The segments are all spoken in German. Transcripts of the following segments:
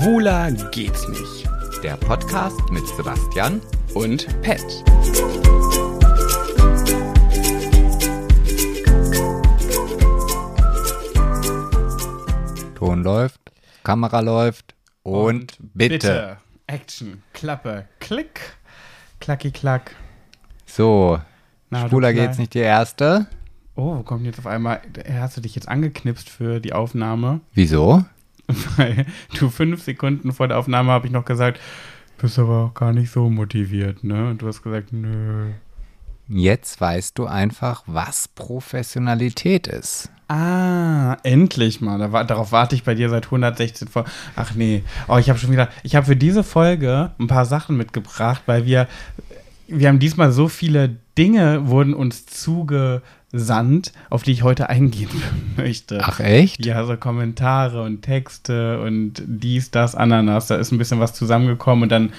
Schwuler geht's nicht. Der Podcast mit Sebastian Und Pet. Ton läuft, Kamera läuft und, bitte. Action, Klappe, Klick, Klacki, Klack. So, Na, Schwuler geht's nicht die erste. Oh, wo kommt jetzt auf einmal, hast du dich jetzt angeknipst für die Aufnahme? Wieso? Weil du fünf Sekunden vor der Aufnahme habe ich noch gesagt, bist aber auch gar nicht so motiviert, ne? Und du hast gesagt, nö. Jetzt weißt du einfach, was Professionalität ist. Ah, endlich mal. Da war, darauf warte ich bei dir seit 116 vor. Ach nee. Oh, ich habe schon wieder. Ich habe für diese Folge ein paar Sachen mitgebracht, weil wir. Wir haben diesmal so viele Dinge wurden uns zugesandt, auf die ich heute eingehen möchte. Ach echt? Ja, so Kommentare und Texte und dies, das, Ananas. Da ist ein bisschen was zusammengekommen und dann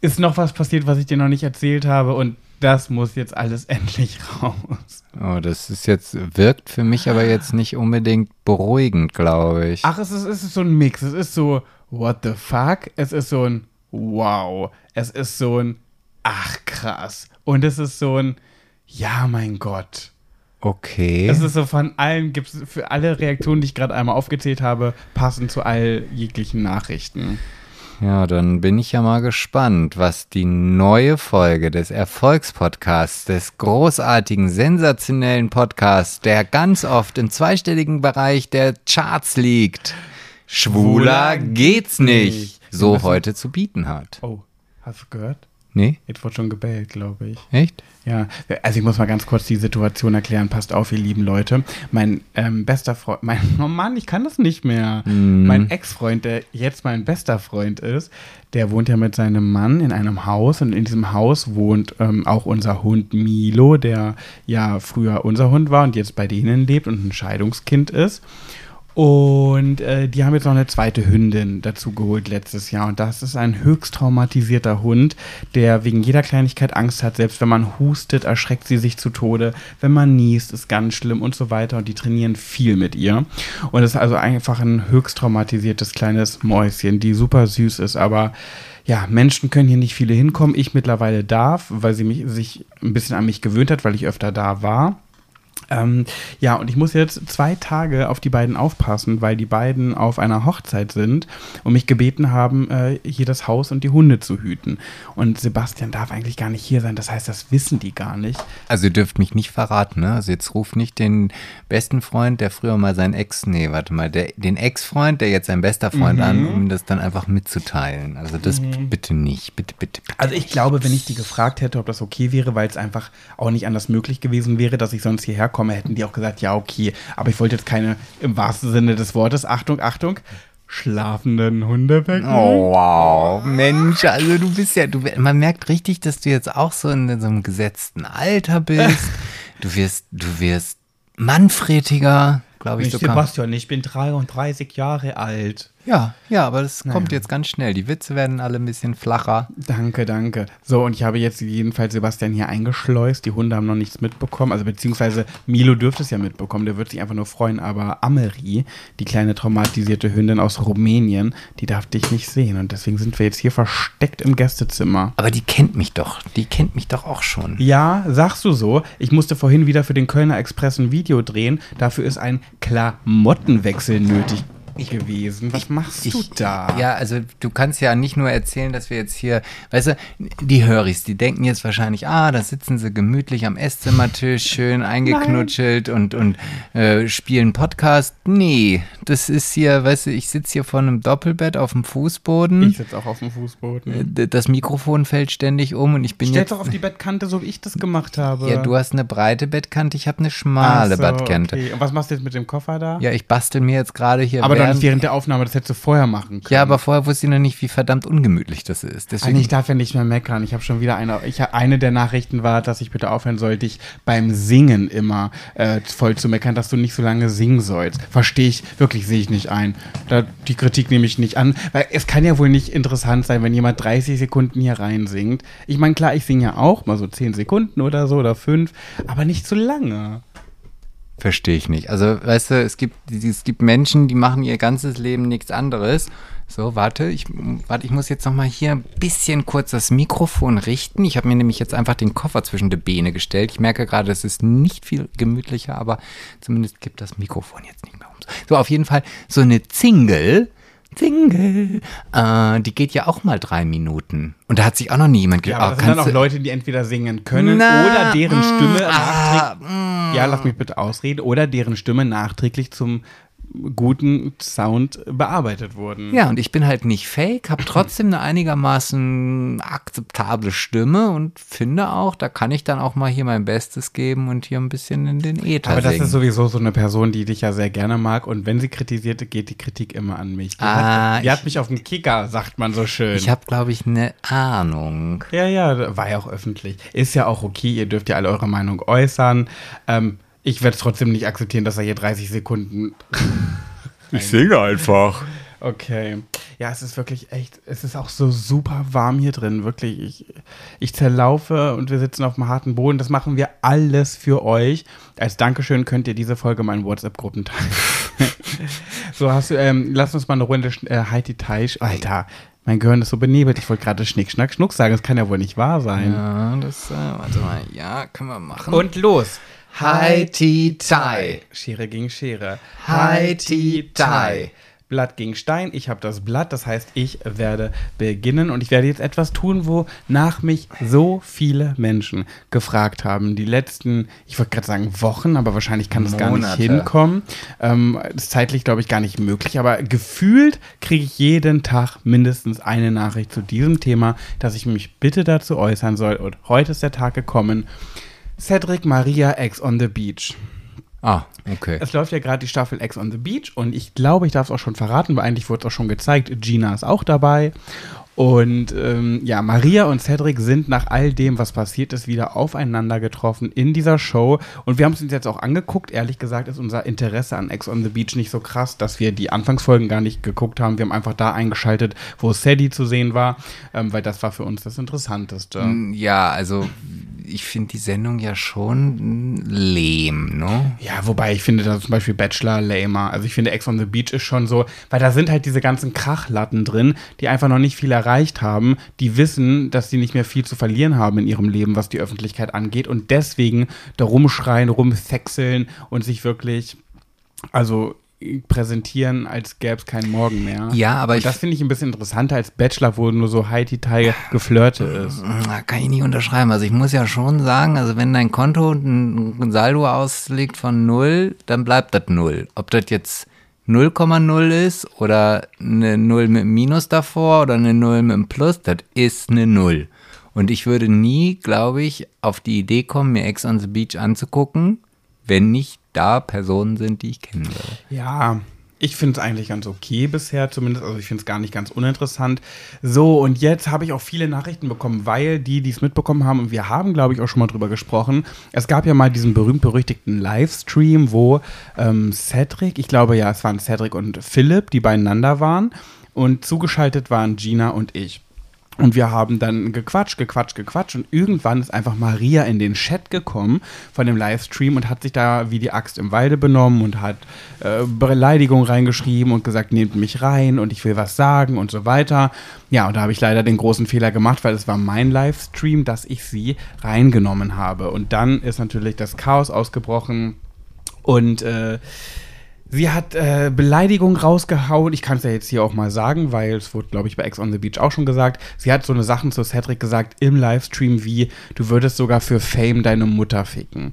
ist noch was passiert, was ich dir noch nicht erzählt habe und das muss jetzt alles endlich raus. Oh, das ist jetzt, wirkt für mich aber jetzt nicht unbedingt beruhigend, glaube ich. Ach, es ist, es ist so ein Mix. Es ist so, what the fuck? Es ist so ein, wow. Es ist so ein, ach krass. Und es ist so ein, ja, mein Gott. Okay. Es ist so von allen, gibt es für alle Reaktionen, die ich gerade einmal aufgezählt habe, passend zu all jeglichen Nachrichten. Ja, dann bin ich ja mal gespannt, was die neue Folge des Erfolgspodcasts, des großartigen, sensationellen Podcasts, der ganz oft im zweistelligen Bereich der Charts liegt. Schwuler geht's nicht. So heute zu bieten hat. Oh, hast du gehört? Nee? Jetzt wurde schon gebellt, glaube ich. Echt? Ja, also ich muss mal ganz kurz die Situation erklären. Passt auf, ihr lieben Leute. Mein ähm, bester Freund, mein, oh Mann, ich kann das nicht mehr. Mein Ex-Freund, der jetzt mein bester Freund ist, der wohnt ja mit seinem Mann in einem Haus und in diesem Haus wohnt ähm, auch unser Hund Milo, der ja früher unser Hund war und jetzt bei denen lebt und ein Scheidungskind ist. Und äh, die haben jetzt noch eine zweite Hündin dazu geholt letztes Jahr. Und das ist ein höchst traumatisierter Hund, der wegen jeder Kleinigkeit Angst hat. Selbst wenn man hustet, erschreckt sie sich zu Tode. Wenn man niest, ist ganz schlimm und so weiter. Und die trainieren viel mit ihr. Und es ist also einfach ein höchst traumatisiertes kleines Mäuschen, die super süß ist. Aber ja, Menschen können hier nicht viele hinkommen. Ich mittlerweile darf, weil sie mich, sich ein bisschen an mich gewöhnt hat, weil ich öfter da war. Ähm, ja, und ich muss jetzt zwei Tage auf die beiden aufpassen, weil die beiden auf einer Hochzeit sind und mich gebeten haben, äh, hier das Haus und die Hunde zu hüten. Und Sebastian darf eigentlich gar nicht hier sein, das heißt, das wissen die gar nicht. Also ihr dürft mich nicht verraten, ne? Also jetzt ruft nicht den besten Freund, der früher mal sein Ex, nee, warte mal, der, den Ex-Freund, der jetzt sein bester Freund an, um das dann einfach mitzuteilen. Also das bitte nicht, bitte, bitte, bitte. Also ich glaube, wenn ich die gefragt hätte, ob das okay wäre, weil es einfach auch nicht anders möglich gewesen wäre, dass ich sonst hierher komme, hätten die auch gesagt, ja, okay. Aber ich wollte jetzt keine, im wahrsten Sinne des Wortes, Achtung, Achtung, schlafenden Hunde wecken. Oh, wow. Mensch, also du bist ja, du, man merkt richtig, dass du jetzt auch so in so einem gesetzten Alter bist. Du wirst, du wirst manfrediger, glaube ich Nicht sogar. Sebastian, ich bin 33 Jahre alt. Ja, ja, aber das kommt Naja. jetzt ganz schnell. Die Witze werden alle ein bisschen flacher. Danke, danke. So, und ich habe jetzt jedenfalls Sebastian hier eingeschleust. Die Hunde haben noch nichts mitbekommen. Also, beziehungsweise Milo dürfte es ja mitbekommen. Der wird sich einfach nur freuen. Aber Ameri, die kleine traumatisierte Hündin aus Rumänien, die darf dich nicht sehen. Und deswegen sind wir jetzt hier versteckt im Gästezimmer. Aber die kennt mich doch. Die kennt mich doch auch schon. Ja, sagst du so. Ich musste vorhin wieder für den Kölner Express ein Video drehen. Dafür ist ein Klamottenwechsel nötig gewesen. Was machst du da? Ja, also du kannst ja nicht nur erzählen, dass wir jetzt hier, weißt du, die Höris, die denken jetzt wahrscheinlich, ah, da sitzen sie gemütlich am Esszimmertisch, schön eingeknutschelt und, und äh, spielen Podcast. Nee, das ist hier, weißt du, ich sitze hier vor einem Doppelbett auf dem Fußboden. Ich sitze auch auf dem Fußboden. D- das Mikrofon fällt ständig um und ich bin Stell jetzt. doch auf die Bettkante, so wie ich das gemacht habe. ja, du hast eine breite Bettkante, ich habe eine schmale so, Bettkante. Okay. Und was machst du jetzt mit dem Koffer da? Ja, ich bastel mir jetzt gerade hier. aber während- nicht während der Aufnahme, das hättest du vorher machen können. Ja, aber vorher wusste ich noch nicht, wie verdammt ungemütlich das ist. Deswegen nee, ich darf ja nicht mehr meckern. Ich habe schon wieder eine. Ich, eine der Nachrichten war, dass ich bitte aufhören sollte, dich beim Singen immer äh, voll zu meckern, dass du nicht so lange singen sollst. Verstehe ich, wirklich sehe ich nicht ein. Da, die Kritik nehme ich nicht an. Weil es kann ja wohl nicht interessant sein, wenn jemand 30 Sekunden hier rein singt. Ich meine, klar, ich singe ja auch, mal so 10 Sekunden oder so oder 5, aber nicht so lange. Verstehe ich nicht. Also, weißt du, es gibt, es gibt Menschen, die machen ihr ganzes Leben nichts anderes. So, warte, ich, warte, ich muss jetzt noch mal hier ein bisschen kurz das Mikrofon richten. Ich habe mir nämlich jetzt einfach den Koffer zwischen die Beine gestellt. Ich merke gerade, es ist nicht viel gemütlicher, aber zumindest gibt das Mikrofon jetzt nicht mehr um. So, auf jeden Fall so eine Zingle Single. Äh, die geht ja auch mal drei Minuten. Und da hat sich auch noch nie jemand Ja, aber das sind dann auch Leute, die entweder singen können Na, oder deren Stimme mm, ah, mm. Ja, lass mich bitte ausreden. Oder deren Stimme nachträglich zum guten Sound bearbeitet wurden. Ja, und ich bin halt nicht fake, habe trotzdem eine einigermaßen akzeptable Stimme und finde auch, da kann ich dann auch mal hier mein Bestes geben und hier ein bisschen in den Äther Aber das singen. ist sowieso so eine Person, die dich ja sehr gerne mag und wenn sie kritisiert, geht die Kritik immer an mich. Die, ah, hat, die hat mich auf den Kicker, sagt man so schön. Ich habe, glaube ich, eine Ahnung. Ja, ja, war ja auch öffentlich. Ist ja auch okay, ihr dürft ja alle eure Meinung äußern. Ähm, ich werde es trotzdem nicht akzeptieren, dass er hier 30 Sekunden. ich singe einfach. Okay. Ja, es ist wirklich echt, es ist auch so super warm hier drin, wirklich. Ich, ich zerlaufe und wir sitzen auf dem harten Boden. Das machen wir alles für euch. Als Dankeschön könnt ihr diese Folge meinen WhatsApp-Gruppen teilen. so, hast du, ähm, lass uns mal eine Runde äh, Heidi Teich. Alter, mein Gehirn ist so benebelt. Ich wollte gerade Schnick, Schnack, Schnuck sagen. Das kann ja wohl nicht wahr sein. Ja, das, äh, warte mal. Ja, können wir machen. Und los. Hai Ti Tai. Schere gegen Schere. Hai Ti Tai. Blatt gegen Stein. Ich habe das Blatt, das heißt, ich werde beginnen und ich werde jetzt etwas tun, wo nach mich so viele Menschen gefragt haben. Die letzten, ich wollte gerade sagen Wochen, aber wahrscheinlich kann das gar nicht hinkommen. Ähm, ist zeitlich, glaube ich, gar nicht möglich, aber gefühlt kriege ich jeden Tag mindestens eine Nachricht zu diesem Thema, dass ich mich bitte dazu äußern soll. Und heute ist der Tag gekommen. Cedric Maria X on the Beach. Ah, okay. Es läuft ja gerade die Staffel X on the Beach und ich glaube, ich darf es auch schon verraten, weil eigentlich wurde es auch schon gezeigt. Gina ist auch dabei. Und ähm, ja, Maria und Cedric sind nach all dem, was passiert ist, wieder aufeinander getroffen in dieser Show. Und wir haben es uns jetzt auch angeguckt. Ehrlich gesagt ist unser Interesse an X on the Beach nicht so krass, dass wir die Anfangsfolgen gar nicht geguckt haben. Wir haben einfach da eingeschaltet, wo Sadie zu sehen war, ähm, weil das war für uns das Interessanteste. Ja, also ich finde die Sendung ja schon lehm, ne? Ja, wobei ich finde da zum Beispiel Bachelor lamer. Also ich finde Ex on the Beach ist schon so, weil da sind halt diese ganzen Krachlatten drin, die einfach noch nicht viel erreicht haben, die wissen, dass sie nicht mehr viel zu verlieren haben in ihrem Leben, was die Öffentlichkeit angeht und deswegen da rumschreien, rumsexeln und sich wirklich, also präsentieren, als gäbe es keinen Morgen mehr. Ja, aber und das finde ich ein bisschen interessanter als Bachelor, wo nur so High-Detail geflirte ist. Kann ich nicht unterschreiben. Also ich muss ja schon sagen, also wenn dein Konto ein Saldo auslegt von null, dann bleibt das null. Ob das jetzt 0,0 ist oder eine 0 mit einem Minus davor oder eine 0 mit einem Plus, das ist eine 0. Und ich würde nie, glaube ich, auf die Idee kommen, mir Ex on the Beach anzugucken, wenn nicht da Personen sind, die ich kennen würde. Ja, ich finde es eigentlich ganz okay bisher zumindest. Also ich finde es gar nicht ganz uninteressant. So, und jetzt habe ich auch viele Nachrichten bekommen, weil die, die es mitbekommen haben, und wir haben, glaube ich, auch schon mal drüber gesprochen. Es gab ja mal diesen berühmt-berüchtigten Livestream, wo ähm, Cedric, ich glaube ja, es waren Cedric und Philipp, die beieinander waren. Und zugeschaltet waren Gina und ich. Und wir haben dann gequatscht, gequatscht, gequatscht und irgendwann ist einfach Maria in den Chat gekommen von dem Livestream und hat sich da wie die Axt im Walde benommen und hat äh, Beleidigung reingeschrieben und gesagt, nehmt mich rein und ich will was sagen und so weiter. Ja, und da habe ich leider den großen Fehler gemacht, weil es war mein Livestream, dass ich sie reingenommen habe. Und dann ist natürlich das Chaos ausgebrochen und äh, Sie hat äh, Beleidigung rausgehauen. Ich kann es ja jetzt hier auch mal sagen, weil es wurde, glaube ich, bei Ex on the Beach auch schon gesagt. Sie hat so eine Sachen zu Cedric gesagt im Livestream wie, du würdest sogar für Fame deine Mutter ficken.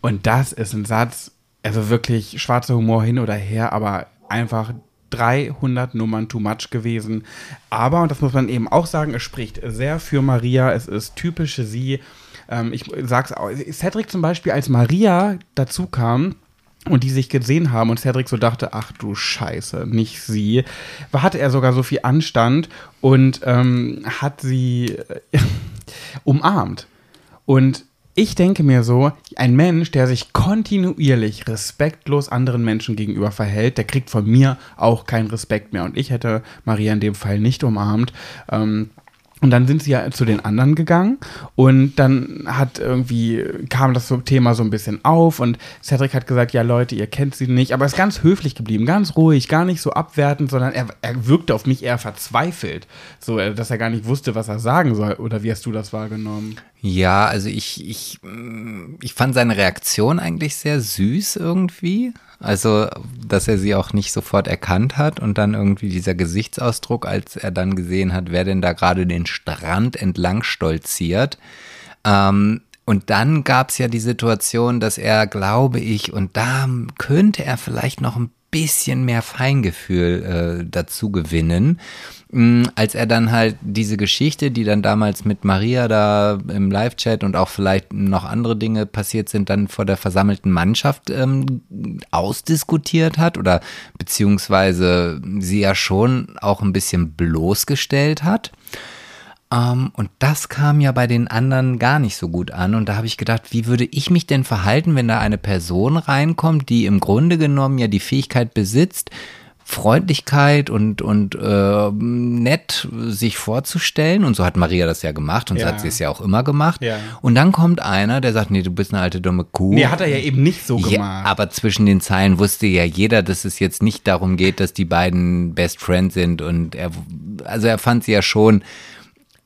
Und das ist ein Satz, also wirklich schwarzer Humor hin oder her, aber einfach 300 Nummern too much gewesen. Aber, und das muss man eben auch sagen, es spricht sehr für Maria. Es ist typische sie. Ähm, ich sag's auch. Cedric zum Beispiel, als Maria dazu kam, und die sich gesehen haben und Cedric so dachte, ach du Scheiße, nicht sie, hatte er sogar so viel Anstand und ähm, hat sie äh, umarmt. Und ich denke mir so, ein Mensch, der sich kontinuierlich respektlos anderen Menschen gegenüber verhält, der kriegt von mir auch keinen Respekt mehr. Und ich hätte Maria in dem Fall nicht umarmt. Ähm, Und dann sind sie ja zu den anderen gegangen und dann hat irgendwie, kam das Thema so ein bisschen auf und Cedric hat gesagt, ja Leute, ihr kennt sie nicht, aber ist ganz höflich geblieben, ganz ruhig, gar nicht so abwertend, sondern er, er wirkte auf mich eher verzweifelt, so, äh, dass er gar nicht wusste, was er sagen soll. Oder wie hast du das wahrgenommen? Ja, also ich, ich, ich fand seine Reaktion eigentlich sehr süß irgendwie. Also, dass er sie auch nicht sofort erkannt hat und dann irgendwie dieser Gesichtsausdruck, als er dann gesehen hat, wer denn da gerade den Strand entlang stolziert. Ähm, und dann gab es ja die Situation, dass er, glaube ich, und da könnte er vielleicht noch ein bisschen mehr Feingefühl äh, dazu gewinnen. Mm, als er dann halt diese Geschichte, die dann damals mit Maria da im Live-Chat und auch vielleicht noch andere Dinge passiert sind, dann vor der versammelten Mannschaft ähm, ausdiskutiert hat oder beziehungsweise sie ja schon auch ein bisschen bloßgestellt hat. Um, ähm, und das kam ja bei den anderen gar nicht so gut an. Und da habe ich gedacht, wie würde ich mich denn verhalten, wenn da eine Person reinkommt, die im Grunde genommen ja die Fähigkeit besitzt, Freundlichkeit und, und äh, nett sich vorzustellen. Und so hat Maria das ja gemacht und ja. so hat sie es ja auch immer gemacht. Ja. Und dann kommt einer, der sagt, nee, du bist eine alte dumme Kuh. Nee, hat er ja eben nicht so gemacht. Ja, aber zwischen den Zeilen wusste ja jeder, dass es jetzt nicht darum geht, dass die beiden Best Friends sind. Und er, also er fand sie ja schon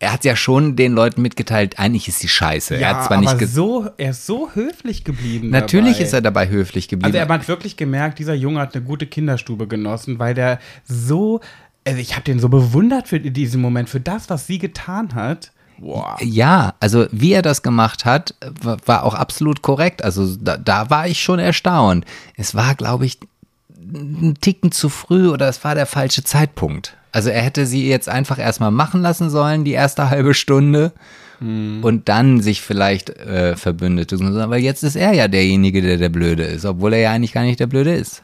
er hat ja schon den Leuten mitgeteilt, eigentlich ist sie scheiße. Ja, er hat zwar aber nicht so, er ist so höflich geblieben. Natürlich dabei. ist er dabei höflich geblieben. Also er hat wirklich gemerkt, dieser Junge hat eine gute Kinderstube genossen, weil der so, also ich habe den so bewundert für diesen Moment, für das, was sie getan hat. Wow. Ja, also wie er das gemacht hat, war auch absolut korrekt. Also da, da war ich schon erstaunt. Es war, glaube ich, ein Ticken zu früh oder es war der falsche Zeitpunkt. Also er hätte sie jetzt einfach erstmal machen lassen sollen, die erste halbe Stunde. Hm. Und dann sich vielleicht äh, Verbündete suchen. Aber jetzt ist er ja derjenige, der der Blöde ist, obwohl er ja eigentlich gar nicht der Blöde ist.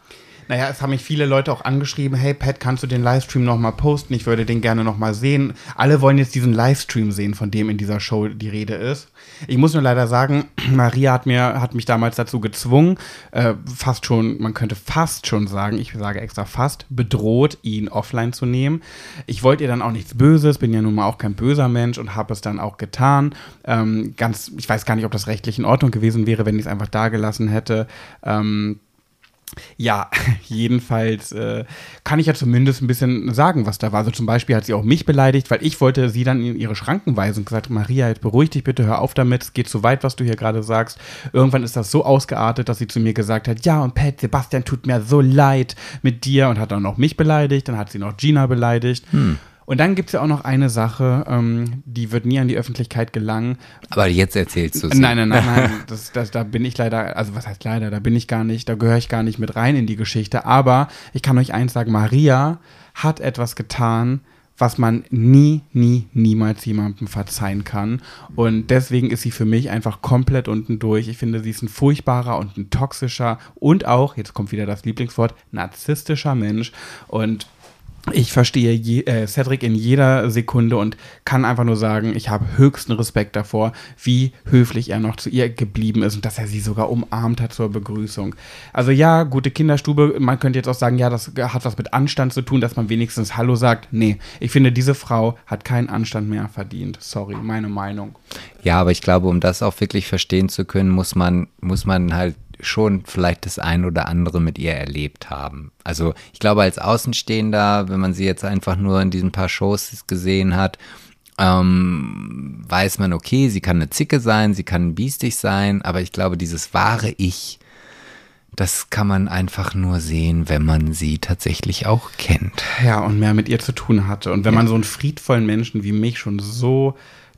Naja, es haben mich viele Leute auch angeschrieben, hey Pat, kannst du den Livestream nochmal posten? Ich würde den gerne nochmal sehen. Alle wollen jetzt diesen Livestream sehen, von dem in dieser Show die Rede ist. Ich muss nur leider sagen, Maria hat mir, hat mich damals dazu gezwungen, äh, fast schon, man könnte fast schon sagen, ich sage extra fast, bedroht, ihn offline zu nehmen. Ich wollte ihr dann auch nichts Böses, bin ja nun mal auch kein böser Mensch und habe es dann auch getan. Ähm, ganz, ich weiß gar nicht, ob das rechtlich in Ordnung gewesen wäre, wenn ich es einfach da gelassen hätte. Ähm, ja, jedenfalls äh, kann ich ja zumindest ein bisschen sagen, was da war. Also zum Beispiel hat sie auch mich beleidigt, weil ich wollte sie dann in ihre Schranken weisen und gesagt, Maria, jetzt beruhig dich bitte, hör auf damit, es geht zu weit, was du hier gerade sagst. Irgendwann ist das so ausgeartet, dass sie zu mir gesagt hat, ja und Pat, Sebastian tut mir so leid mit dir und hat dann noch mich beleidigt, dann hat sie noch Gina beleidigt. Hm. Und dann gibt es ja auch noch eine Sache, ähm, die wird nie an die Öffentlichkeit gelangen. Aber jetzt erzählst du es. Nein, nein, nein, nein. Das, das, da bin ich leider, also was heißt leider, da bin ich gar nicht, da gehöre ich gar nicht mit rein in die Geschichte. Aber ich kann euch eins sagen, Maria hat etwas getan, was man nie, nie, niemals jemandem verzeihen kann. Und deswegen ist sie für mich einfach komplett unten durch. Ich finde, sie ist ein furchtbarer und ein toxischer und auch, jetzt kommt wieder das Lieblingswort, narzisstischer Mensch. Und ich verstehe je, äh, Cedric in jeder Sekunde und kann einfach nur sagen, ich habe höchsten Respekt davor, wie höflich er noch zu ihr geblieben ist und dass er sie sogar umarmt hat zur Begrüßung. Also ja, gute Kinderstube, man könnte jetzt auch sagen, ja, das hat was mit Anstand zu tun, dass man wenigstens Hallo sagt. Nee, ich finde, diese Frau hat keinen Anstand mehr verdient. Sorry, meine Meinung. Ja, aber ich glaube, um das auch wirklich verstehen zu können, muss man, muss man halt schon vielleicht das ein oder andere mit ihr erlebt haben. Also ich glaube, als Außenstehender, wenn man sie jetzt einfach nur in diesen paar Shows gesehen hat, ähm, weiß man, okay, sie kann eine Zicke sein, sie kann biestig sein, aber ich glaube, dieses wahre Ich, das kann man einfach nur sehen, wenn man sie tatsächlich auch kennt. Ja, und mehr mit ihr zu tun hatte. Und wenn ja. man so einen friedvollen Menschen wie mich schon so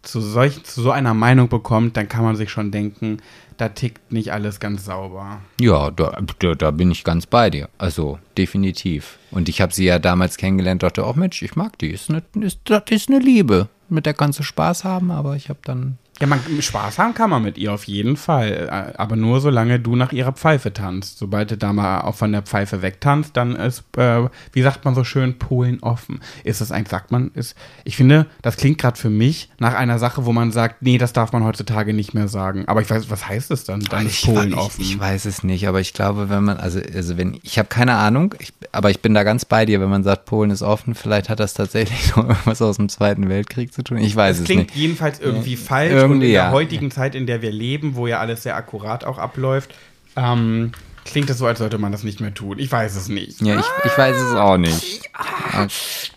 zu, solch, zu so einer Meinung bekommt, dann kann man sich schon denken, da tickt nicht alles ganz sauber. Ja, da, da, da bin ich ganz bei dir. Also definitiv. Und ich habe sie ja damals kennengelernt, dachte, oh Mensch, ich mag die. Ist eine, ist, das ist eine Liebe. Mit der kannst du Spaß haben, aber ich habe dann Ja, man, Spaß haben kann man mit ihr auf jeden Fall. äh, Aber nur solange du nach ihrer Pfeife tanzt. Sobald du da mal auch von der Pfeife wegtanzt, dann ist, äh, wie sagt man so schön, Polen offen. Ist das eigentlich, sagt man, ist. Ich finde, das klingt gerade für mich nach einer Sache, wo man sagt, nee, das darf man heutzutage nicht mehr sagen. Aber ich weiß, was heißt es dann? Dann ist Polen ich, offen. Ich weiß es nicht, aber ich glaube, wenn man, also, also wenn, ich habe keine Ahnung, ich, aber ich bin da ganz bei dir, wenn man sagt, Polen ist offen, vielleicht hat das tatsächlich noch irgendwas aus dem Zweiten Weltkrieg zu tun. Ich weiß Das es klingt nicht. jedenfalls irgendwie falsch Irgendwie, und in der heutigen Zeit, in der wir leben, wo ja alles sehr akkurat auch abläuft, ähm, klingt es so, als sollte man das nicht mehr tun. Ich weiß es nicht. Ja, ich, ich weiß es auch nicht.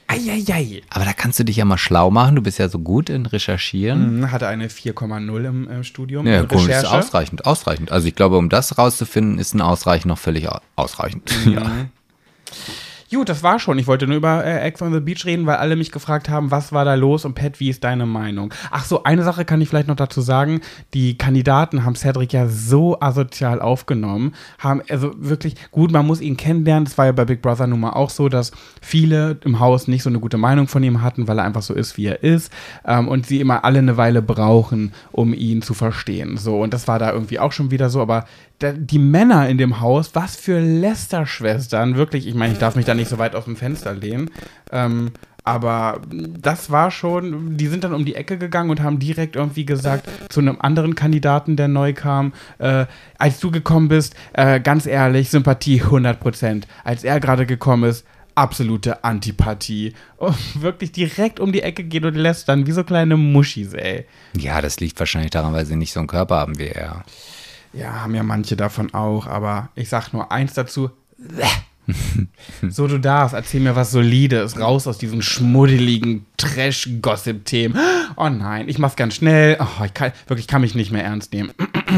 Eieiei. Aber da kannst du dich ja mal schlau machen. Du bist ja so gut in Recherchieren. Mhm, Hatte eine 4,0 im äh, Studium. Ja, in gut, ist Recherche. ausreichend, ausreichend. Also ich glaube, um das rauszufinden, ist ein Ausreichen noch völlig au- ausreichend. Ja. Gut, das war schon. Ich wollte nur über äh, Ex on the Beach reden, weil alle mich gefragt haben, was war da los und Pat, wie ist deine Meinung? Ach so, eine Sache kann ich vielleicht noch dazu sagen. Die Kandidaten haben Cedric ja so asozial aufgenommen, haben also wirklich, gut, man muss ihn kennenlernen. Das war ja bei Big Brother nun mal auch so, dass viele im Haus nicht so eine gute Meinung von ihm hatten, weil er einfach so ist, wie er ist. Ähm, und sie immer alle eine Weile brauchen, um ihn zu verstehen. So, und das war da irgendwie auch schon wieder so, aber da, die Männer in dem Haus, was für Lester-Schwestern, wirklich, ich meine, ich darf mich da nicht so weit aus dem Fenster lehnen, ähm, aber das war schon, die sind dann um die Ecke gegangen und haben direkt irgendwie gesagt zu einem anderen Kandidaten, der neu kam, äh, als du gekommen bist, äh, ganz ehrlich, Sympathie 100%. Als er gerade gekommen ist, absolute Antipathie. Und wirklich direkt um die Ecke geht und lässt dann wie so kleine Muschis, ey. ja, das liegt wahrscheinlich daran, weil sie nicht so einen Körper haben wie er. Ja, haben ja manche davon auch, aber ich sag nur eins dazu. so, du darfst, erzähl mir was Solides, raus aus diesen schmuddeligen Trash-Gossip-Themen. Oh nein, ich mach's ganz schnell. Oh, ich kann, wirklich kann mich nicht mehr ernst nehmen.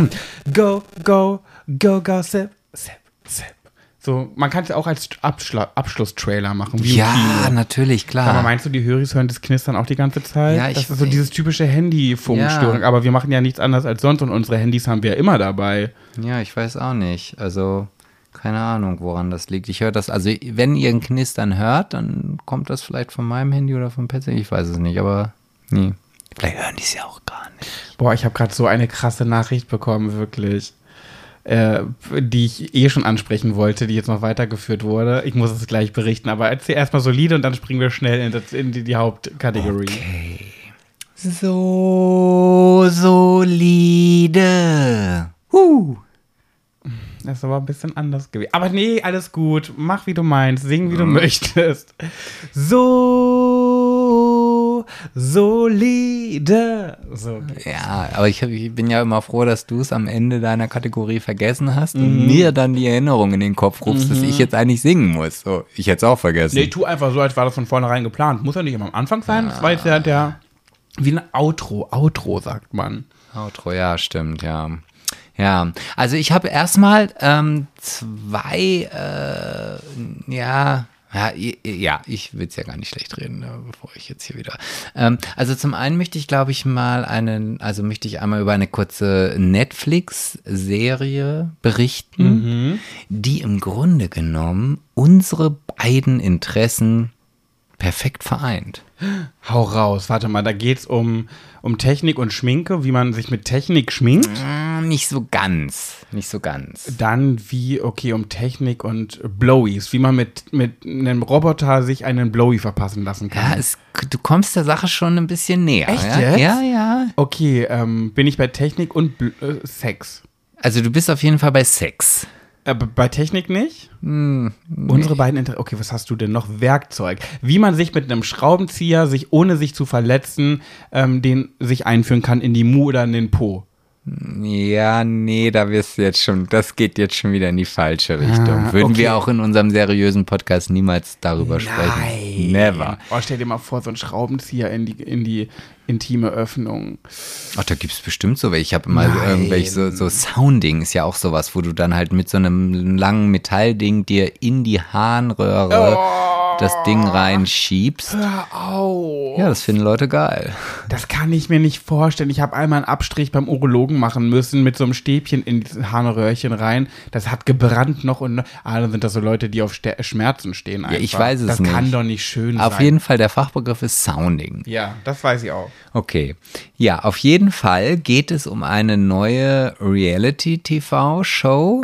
go, go, go, gossip, sip, sip. So, man kann es auch als Abschla Abschlusstrailer machen. Wie Ja, natürlich, klar. Aber meinst du, die Höris hören das Knistern auch die ganze Zeit? Ja, ich das ist so dieses typische Handy-Funkstörung. Ja. Aber wir machen ja nichts anderes als sonst und unsere Handys haben wir ja immer dabei. Ja, ich weiß auch nicht. Also, keine Ahnung, woran das liegt. Ich höre das, also wenn ihr ein Knistern hört, dann kommt das vielleicht von meinem Handy oder vom PC. Ich weiß es nicht, aber nee. Vielleicht hören die es ja auch gar nicht. Boah, ich habe gerade so eine krasse Nachricht bekommen, wirklich. Äh, die ich eh schon ansprechen wollte, die jetzt noch weitergeführt wurde. Ich muss es gleich berichten, aber erzähl erstmal solide und dann springen wir schnell in, das, in die, die Hauptkategorie. So solide. Huh. Das ist aber ein bisschen anders gewesen. Aber nee, alles gut. Mach wie du meinst, sing wie du möchtest. So solide. So. Ja, aber ich, ich bin ja immer froh, dass du es am Ende deiner Kategorie vergessen hast und mir dann die Erinnerung in den Kopf rufst, dass ich jetzt eigentlich singen muss. So, ich hätte es auch vergessen. Nee, tu einfach so, als war das von vornherein geplant. Muss ja nicht immer am Anfang sein. Das war jetzt ja der. Wie ein Outro. Outro, sagt man. Outro, ja, stimmt, ja. Ja, also ich habe erstmal ähm, zwei, äh, ja, ja, ja, ich will es ja gar nicht schlecht reden, äh, bevor ich jetzt hier wieder. Ähm, also zum einen möchte ich, glaube ich, mal einen, also möchte ich einmal über eine kurze Netflix-Serie berichten, die im Grunde genommen unsere beiden Interessen perfekt vereint. Hau raus. Warte mal, da geht's um, um Technik und Schminke, wie man sich mit Technik schminkt. Mm, Nicht so ganz, nicht so ganz. Dann wie, okay, um Technik und Blowies, wie man mit, mit einem Roboter sich einen Blowy verpassen lassen kann. Ja, es, du kommst der Sache schon ein bisschen näher. Echt ja? jetzt? Ja, ja. Okay, ähm, bin ich bei Technik und Bl äh, Sex? Also du bist auf jeden Fall bei Sex. Äh, b- bei Technik nicht? Hm, Unsere beiden Inter Okay, was hast du denn noch? Werkzeug. Wie man sich mit einem Schraubenzieher, sich ohne sich zu verletzen, ähm, den sich einführen kann in die Mu oder in den Po. Ja, nee, da wirst du jetzt schon, das geht jetzt schon wieder in die falsche Richtung. Ah, Würden okay. wir auch in unserem seriösen Podcast niemals darüber sprechen. Never. Oh, stell dir mal vor, so ein Schraubenzieher in die, in die intime Öffnung. Ach, da gibt's bestimmt so welche. Ich habe mal Nein. irgendwelche, so, so Sounding ist ja auch sowas, wo du dann halt mit so einem langen Metallding dir in die Harnröhre das Ding reinschiebst. Hör auf. Ja, das finden Leute geil. Das kann ich mir nicht vorstellen. Ich habe einmal einen Abstrich beim Urologen machen müssen mit so einem Stäbchen in dieses Harnröhrchen rein. Das hat gebrannt noch und. Ah, dann sind das so Leute, die auf Schmerzen stehen einfach. ich weiß es das nicht. kann doch nicht schön Auf sein. jeden Fall, der Fachbegriff ist Sounding. Ja, das weiß ich auch. Okay. Ja, auf jeden Fall geht es um eine neue Reality-TV-Show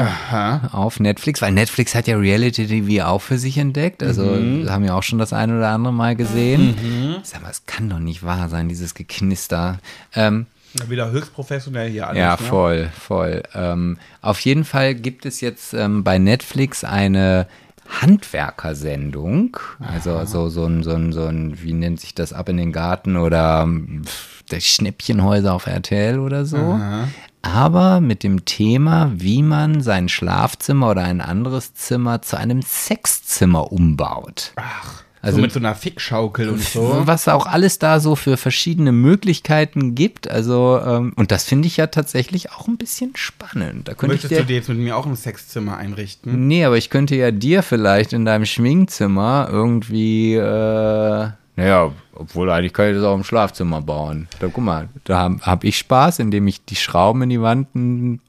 auf Netflix, weil Netflix hat ja Reality-TV auch für sich entdeckt. Also Mhm. haben wir auch schon das ein oder andere Mal gesehen. Sag mal, es kann doch nicht wahr sein, dieses Geknister. Ähm, Wieder höchst professionell hier alles. ja, ne? voll, voll. Ähm, auf jeden Fall gibt es jetzt ähm, bei Netflix eine Handwerkersendung. Also so, so, ein, so, ein, so ein, wie nennt sich das, ab in den Garten oder ähm, der Schnäppchenhäuser auf RTL oder so. Aber mit dem Thema, wie man sein Schlafzimmer oder ein anderes Zimmer zu einem Sexzimmer umbaut. Ach, Also- so mit so einer Fickschaukel und so. Was auch alles da so für verschiedene Möglichkeiten gibt. Also, ähm, und das finde ich ja tatsächlich auch ein bisschen spannend. Da könnte Möchtest ich du dir, dir jetzt mit mir auch ein Sexzimmer einrichten? Nee, aber ich könnte ja dir vielleicht in deinem Schminkzimmer irgendwie, äh, naja, obwohl eigentlich kann ich das auch im Schlafzimmer bauen. Da guck mal, da habe hab ich Spaß, indem ich die Schrauben in die Wand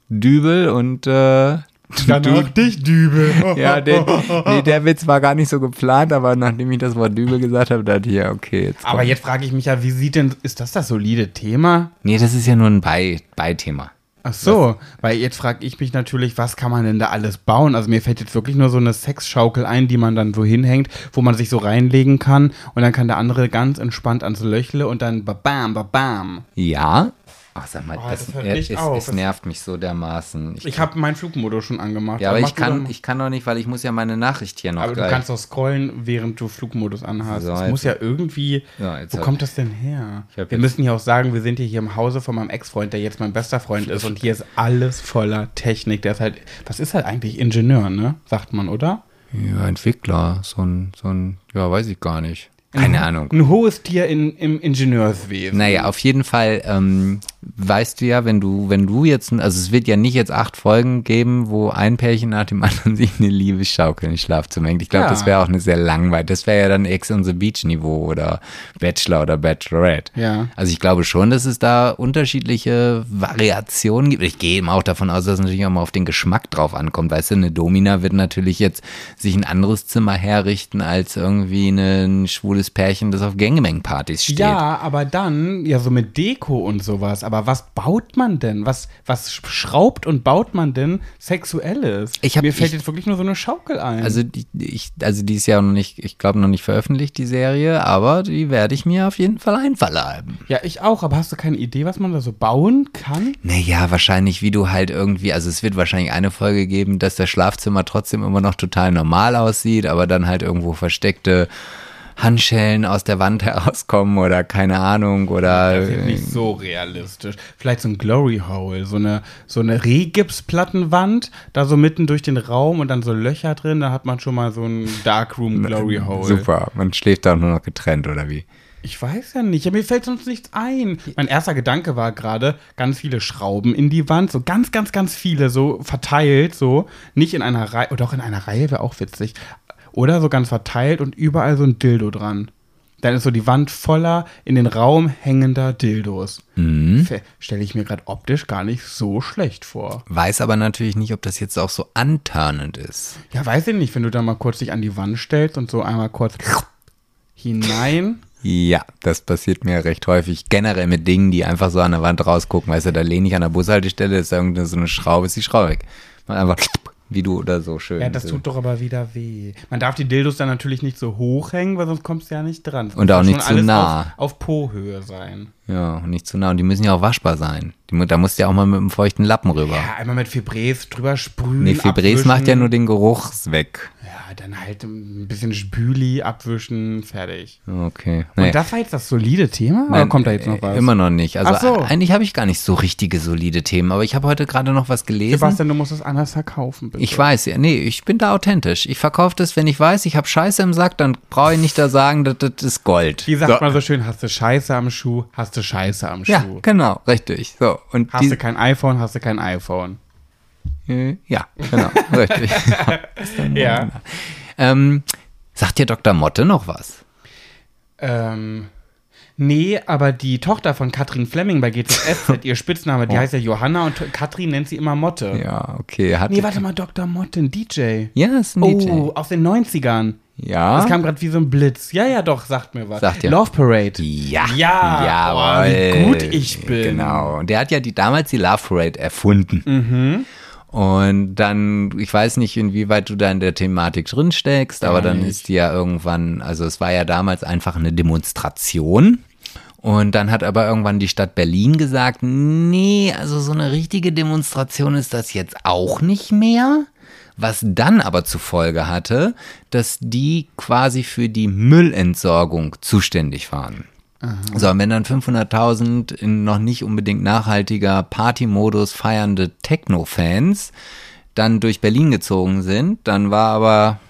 dübel und äh, Danach dich, Dübel. ja, den, nee, der Witz war gar nicht so geplant, aber nachdem ich das Wort dübel gesagt habe, dachte ich, ja, okay, jetzt Aber jetzt frage ich mich ja, wie sieht denn, ist das das solide Thema? Nee, das ist ja nur ein Bei Beithema. Ach so, weil jetzt frage ich mich natürlich, was kann man denn da alles bauen? Also mir fällt jetzt wirklich nur so eine Sexschaukel ein, die man dann so hinhängt, wo man sich so reinlegen kann und dann kann der andere ganz entspannt ans Löchle und dann babam, babam. Ja. Ach, sag mal, Oh, das, das äh, es, es nervt mich so dermaßen. Ich habe meinen Flugmodus schon angemacht. ja, aber ich du kann, ich kann doch nicht, weil ich muss ja meine Nachricht hier noch aber du gleich. kannst doch scrollen, während du Flugmodus anhast. So, das muss ja irgendwie. Ja, jetzt wo hab- kommt das denn her? Ich Wir jetzt- müssen hier auch sagen, wir sind hier, hier im Hause von meinem Ex-Freund, der jetzt mein bester Freund ist. Und hier ist alles voller Technik. Der ist halt, was ist halt eigentlich Ingenieur, ne? Sagt man, oder? ja, Entwickler, so ein, so ein, ja, weiß ich gar nicht. Keine Ahnung. Ein hohes Tier in, im Ingenieurswesen. Naja, auf jeden Fall ähm, weißt du ja, wenn du, wenn du jetzt, also es wird ja nicht jetzt acht Folgen geben, wo ein Pärchen nach dem anderen sich eine Liebesschaukel ins Schlafzimmer hängt. Ich glaube, Ja. das wäre auch eine sehr langweilig. Das wäre ja dann Ex on the Beach Niveau oder Bachelor oder Bachelorette. Ja. Also ich glaube schon, dass es da unterschiedliche Variationen gibt. Ich gehe eben auch davon aus, dass es natürlich auch mal auf den Geschmack drauf ankommt. Weißt du, eine Domina wird natürlich jetzt sich ein anderes Zimmer herrichten als irgendwie ein schwules Pärchen, das auf Gangbang-Partys steht. Ja, aber dann, ja, so mit Deko und sowas. Aber was baut man denn? Was, was schraubt und baut man denn Sexuelles? Ich hab- Mir fällt ich- jetzt wirklich nur so eine Schaukel ein. Also die, ich, also die ist ja noch nicht, ich glaube noch nicht veröffentlicht, die Serie, aber die werde ich mir auf jeden Fall einverleiben. ja, ich auch. Aber hast du keine Idee, was man da so bauen kann? Naja, wahrscheinlich, wie du halt irgendwie, also es wird wahrscheinlich eine Folge geben, dass das Schlafzimmer trotzdem immer noch total normal aussieht, aber dann halt irgendwo versteckte Handschellen aus der Wand herauskommen oder keine Ahnung oder Das ist nicht so realistisch. Vielleicht so ein Glory Hole, so eine, so eine Rehgipsplattenwand, da so mitten durch den Raum und dann so Löcher drin, da hat man schon mal so ein Darkroom Glory Hole. super. Man schläft da nur noch getrennt oder wie? Ich weiß ja nicht, ja, mir fällt sonst nichts ein. Mein erster Gedanke war gerade, ganz viele Schrauben in die Wand, so ganz, ganz, ganz viele, so verteilt, so. Nicht in einer Reihe, oder auch in einer Reihe wäre auch witzig. Oder so ganz verteilt und überall so ein Dildo dran. Dann ist so die Wand voller in den Raum hängender Dildos. Mhm. Stelle ich mir gerade optisch gar nicht so schlecht vor. Weiß aber natürlich nicht, ob das jetzt auch so antörnend ist. Ja, weiß ich nicht, wenn du da mal kurz dich an die Wand stellst und so einmal kurz hinein. Ja, das passiert mir recht häufig. Generell mit Dingen, die einfach so an der Wand rausgucken. Weißt du, da lehne ich an der Bushaltestelle, ist da irgendeine so eine Schraube, ist die Schraube weg. Man einfach wie du oder so schön. Ja, das tut doch aber wieder weh. Man darf die Dildos dann natürlich nicht so hoch hängen, weil sonst kommst du ja nicht dran. Das Und auch nicht zu nah. Auf, auf Po-Höhe sein. Ja, und nicht zu nah. Und die müssen ja auch waschbar sein. Die, da musst du ja auch mal mit einem feuchten Lappen rüber. Ja, einmal mit Febreze drüber sprühen. nee, abwischen. macht ja nur den Geruch weg. Ja, dann halt ein bisschen Spüli abwischen, fertig. Okay. Und das war jetzt das solide Thema? oder Nein, kommt da jetzt noch äh, was? Immer noch nicht. Also Ach so. eigentlich habe ich gar nicht so richtige solide Themen, aber ich habe heute gerade noch was gelesen. Sebastian, du musst es anders verkaufen, bitte. Ich weiß, ja, nee, ich bin da authentisch. Ich verkaufe das, wenn ich weiß, ich habe Scheiße im Sack, dann brauche ich nicht da sagen, das, das ist Gold. Wie sagt so. man so schön, hast du Scheiße am Schuh, hast du Scheiße am Schuh. Ja, genau, richtig. So, und Hast die, du kein iPhone, hast du kein iPhone. äh, ja, genau, richtig. Ja. Ähm, Sagt dir Dr. Motte noch was? Ähm, nee, aber die Tochter von Katrin Fleming bei GZSZ, ihr Spitzname, die heißt ja Johanna und Katrin nennt sie immer Motte. Ja, okay. Hat Nee, warte mal, Dr. Motte, ein DJ. Ja, ist ein Oh, DJ. aus den 90ern. Ja. Das kam gerade wie so ein Blitz. Ja, ja, doch, sagt mir was. Sagt dir- Love Parade. Ja, Ja, jawohl. oh, wie gut ich bin. Genau. Und der hat ja die damals die Love Parade erfunden. Mhm. Und dann, ich weiß nicht, inwieweit du da in der Thematik drin steckst, aber dann ist die ja irgendwann, also es war ja damals einfach eine Demonstration. Und dann hat aber irgendwann die Stadt Berlin gesagt, nee, also so eine richtige Demonstration ist das jetzt auch nicht mehr. Was dann aber zur Folge hatte, dass die quasi für die Müllentsorgung zuständig waren. So, und wenn dann 500.000 in noch nicht unbedingt nachhaltiger Partymodus feiernde Techno-Fans dann durch Berlin gezogen sind, dann war aber,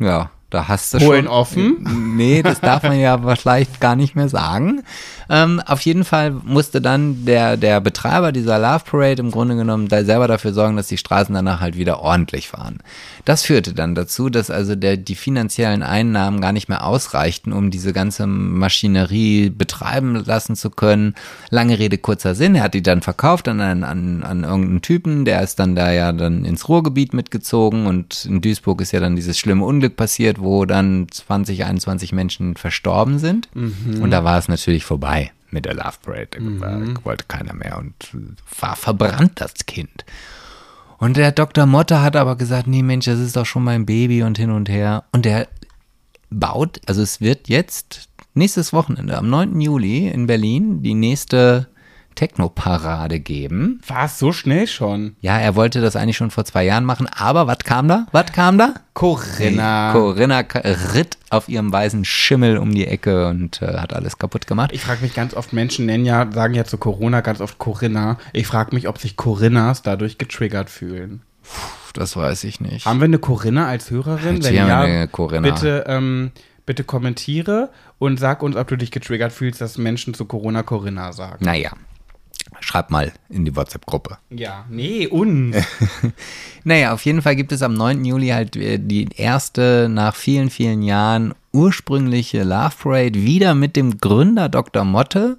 ja, da hast du Polen schon. offen? Nee, das darf man ja vielleicht gar nicht mehr sagen. Ähm, auf jeden Fall musste dann der, der Betreiber dieser Love Parade im Grunde genommen da selber dafür sorgen, dass die Straßen danach halt wieder ordentlich waren. Das führte dann dazu, dass also der, die finanziellen Einnahmen gar nicht mehr ausreichten, um diese ganze Maschinerie betreiben lassen zu können. Lange Rede, kurzer Sinn. Er hat die dann verkauft an, einen, an, an irgendeinen Typen, der ist dann da ja dann ins Ruhrgebiet mitgezogen und in Duisburg ist ja dann dieses schlimme Unglück passiert, wo dann 20, 21 Menschen verstorben sind. Und da war es natürlich vorbei mit der Love Parade. Da war- wollte keiner mehr und war verbrannt, das Kind. Und der Dr. Motte hat aber gesagt, nee Mensch, das ist doch schon mein Baby und hin und her. Und der baut, also es wird jetzt nächstes Wochenende, am 9. Juli in Berlin, die nächste Techno-Parade geben. War es so schnell schon? Ja, er wollte das eigentlich schon vor zwei Jahren machen, aber was kam da? Was kam da? Corinna. Corinna ritt auf ihrem weißen Schimmel um die Ecke und äh, hat alles kaputt gemacht. Ich frage mich ganz oft, Menschen nennen ja, sagen ja zu Corona ganz oft Corinna. Ich frage mich, ob sich Corinnas dadurch getriggert fühlen. Das weiß ich nicht. Haben wir eine Corinna als Hörerin? Jetzt Wenn ja, eine Corinna. bitte, ähm, bitte kommentiere und sag uns, ob du dich getriggert fühlst, dass Menschen zu Corona Corinna sagen. Naja, schreib mal in die WhatsApp-Gruppe. Ja, nee, uns. Naja, auf jeden Fall gibt es am 9. Juli halt äh, die erste nach vielen, vielen Jahren ursprüngliche Love Parade wieder mit dem Gründer Dr. Motte.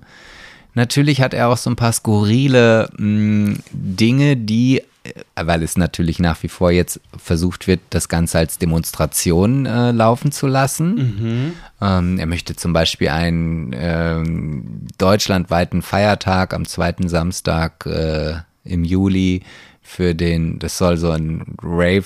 Natürlich hat er auch so ein paar skurrile mh, Dinge, die, weil es natürlich nach wie vor jetzt versucht wird, das Ganze als Demonstration äh, laufen zu lassen. Ähm, er möchte zum Beispiel einen ähm, deutschlandweiten Feiertag am zweiten Samstag äh, im Juli für den, das soll so ein Rave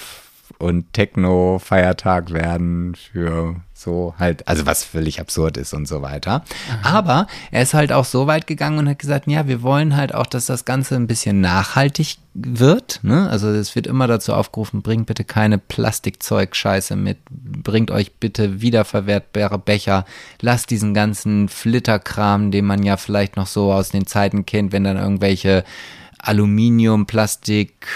und Techno-Feiertag werden für so halt, also was völlig absurd ist und so weiter. Aber er ist halt auch so weit gegangen und hat gesagt, ja, wir wollen halt auch, dass das Ganze ein bisschen nachhaltig wird. Ne? Also es wird immer dazu aufgerufen, bringt bitte keine Plastikzeug-Scheiße mit, bringt euch bitte wiederverwertbare Becher, lasst diesen ganzen Flitterkram, den man ja vielleicht noch so aus den Zeiten kennt, wenn dann irgendwelche Aluminium, Plastik,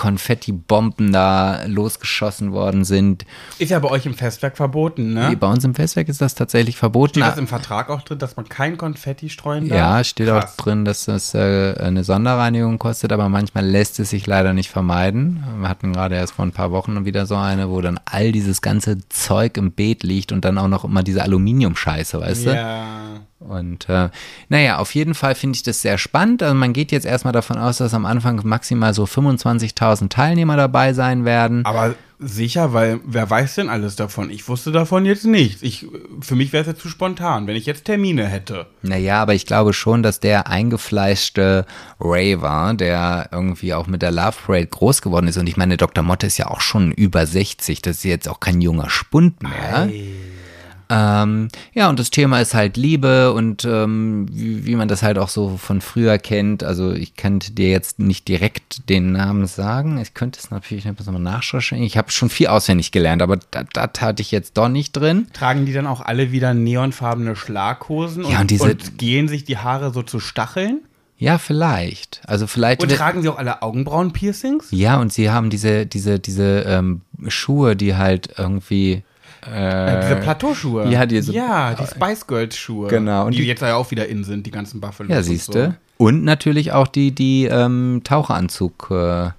Konfetti-Bomben da losgeschossen worden sind. Ist ja bei euch im Festwerk verboten, ne? Bei uns im Festwerk ist das tatsächlich verboten. Steht das im Vertrag auch drin, dass man kein Konfetti streuen darf? Ja, steht Krass. auch drin, dass das äh, eine Sonderreinigung kostet, aber manchmal lässt es sich leider nicht vermeiden. Wir hatten gerade erst vor ein paar Wochen wieder so eine, wo dann all dieses ganze Zeug im Beet liegt und dann auch noch immer diese Aluminiumscheiße, weißt du? Und äh, naja, auf jeden Fall finde ich das sehr spannend. Also man geht jetzt erstmal davon aus, dass am Anfang maximal so 25.000 Teilnehmer dabei sein werden. Aber sicher, weil wer weiß denn alles davon? Ich wusste davon jetzt nichts. Ich, für mich wäre es jetzt zu spontan, wenn ich jetzt Termine hätte. Naja, aber ich glaube schon, dass der eingefleischte Raver, der irgendwie auch mit der Love Parade groß geworden ist, und ich meine, Dr. Motte ist ja auch schon über 60, das ist jetzt auch kein junger Spund mehr. Ähm, ja, und das Thema ist halt Liebe und ähm, wie, wie man das halt auch so von früher kennt. Also ich könnte dir jetzt nicht direkt den Namen sagen. Ich könnte es natürlich nochmal nachrecherchieren. Ich habe schon viel auswendig gelernt, aber das, das hatte ich jetzt doch nicht drin. Tragen die dann auch alle wieder neonfarbene Schlaghosen Ja, und diese- und gehen sich die Haare so zu Stacheln? Ja, vielleicht. Also vielleicht. Und tragen sie auch alle Augenbrauen-Piercings? Ja, und sie haben diese, diese, diese ähm, Schuhe, die halt irgendwie. Äh, diese Plateauschuhe. ja, diese- ja, die Spice Girls Schuhe. Genau, und Die, die- jetzt ja auch wieder in sind, die ganzen Buffalo. Ja, siehst du. Und natürlich auch die, die ähm, Taucheranzug. Äh,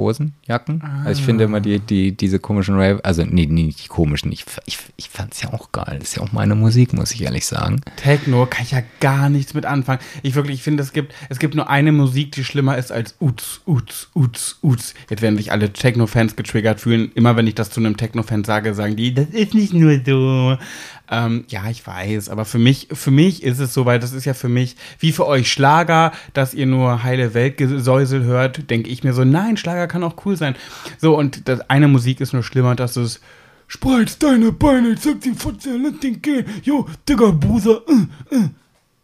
Hosen? Jacken. Also ich finde immer die, die, diese komischen Rave, also nee, nee, nicht die komischen, ich, ich, ich fand es ja auch geil. Das ist ja auch meine Musik, muss ich ehrlich sagen. Techno kann ich ja gar nichts mit anfangen. Ich wirklich, ich finde, es gibt, es gibt nur eine Musik, die schlimmer ist als Uts, Uts, Uts, Uts. Jetzt werden sich alle Techno-Fans getriggert fühlen. Immer wenn ich das zu einem Techno-Fan sage, sagen die, das ist nicht nur so. Ähm, ja, ich weiß, aber für mich, für mich ist es so, weil das ist ja für mich, wie für euch Schlager, dass ihr nur heile Weltgesäusel hört, denke ich mir so, nein, Schlager kann auch cool sein. So, und das eine Musik ist nur schlimmer, dass es Spreiz deine Beine, sag die Fotze, lass den gehen, jo, Digga, Buser, äh, äh.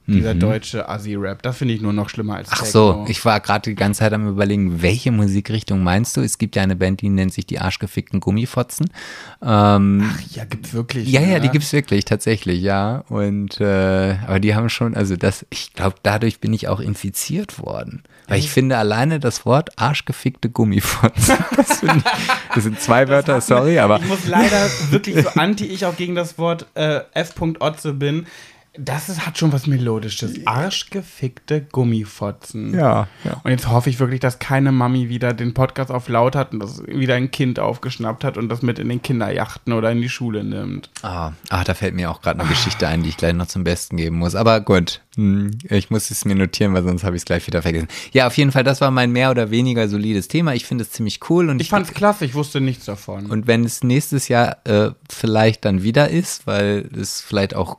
Dieser Mhm. deutsche Assi-Rap, das finde ich nur noch schlimmer als Ach Techno. so, ich war gerade die ganze Zeit am überlegen, welche Musikrichtung meinst du? Es gibt ja eine Band, die nennt sich die arschgefickten Gummifotzen. Ähm, Ach ja, gibt's wirklich. ja, ja, ne? die gibt's wirklich, tatsächlich, ja. Und äh, aber die haben schon, also das, ich glaube, dadurch bin ich auch infiziert worden. Weil ich finde alleine das Wort arschgefickte Gummifotzen. Das, ich, das sind zwei Wörter, sorry, aber. Ich muss leider wirklich so anti ich auch gegen das Wort äh, F. Otze bin. Das ist, hat schon was Melodisches. Arschgefickte Gummifotzen. Ja, ja. Und jetzt hoffe ich wirklich, dass keine Mami wieder den Podcast auf laut hat und das wieder ein Kind aufgeschnappt hat und das mit in den Kinderjachten oder in die Schule nimmt. Ah, ah, da fällt mir auch gerade eine Geschichte ein, die ich gleich noch zum Besten geben muss. Aber gut, hm, ich muss es mir notieren, weil sonst habe ich es gleich wieder vergessen. Ja, auf jeden Fall, das war mein mehr oder weniger solides Thema. Ich finde es ziemlich cool und Ich fand's klasse, ich wusste nichts davon. und wenn es nächstes Jahr äh, vielleicht dann wieder ist, weil es vielleicht auch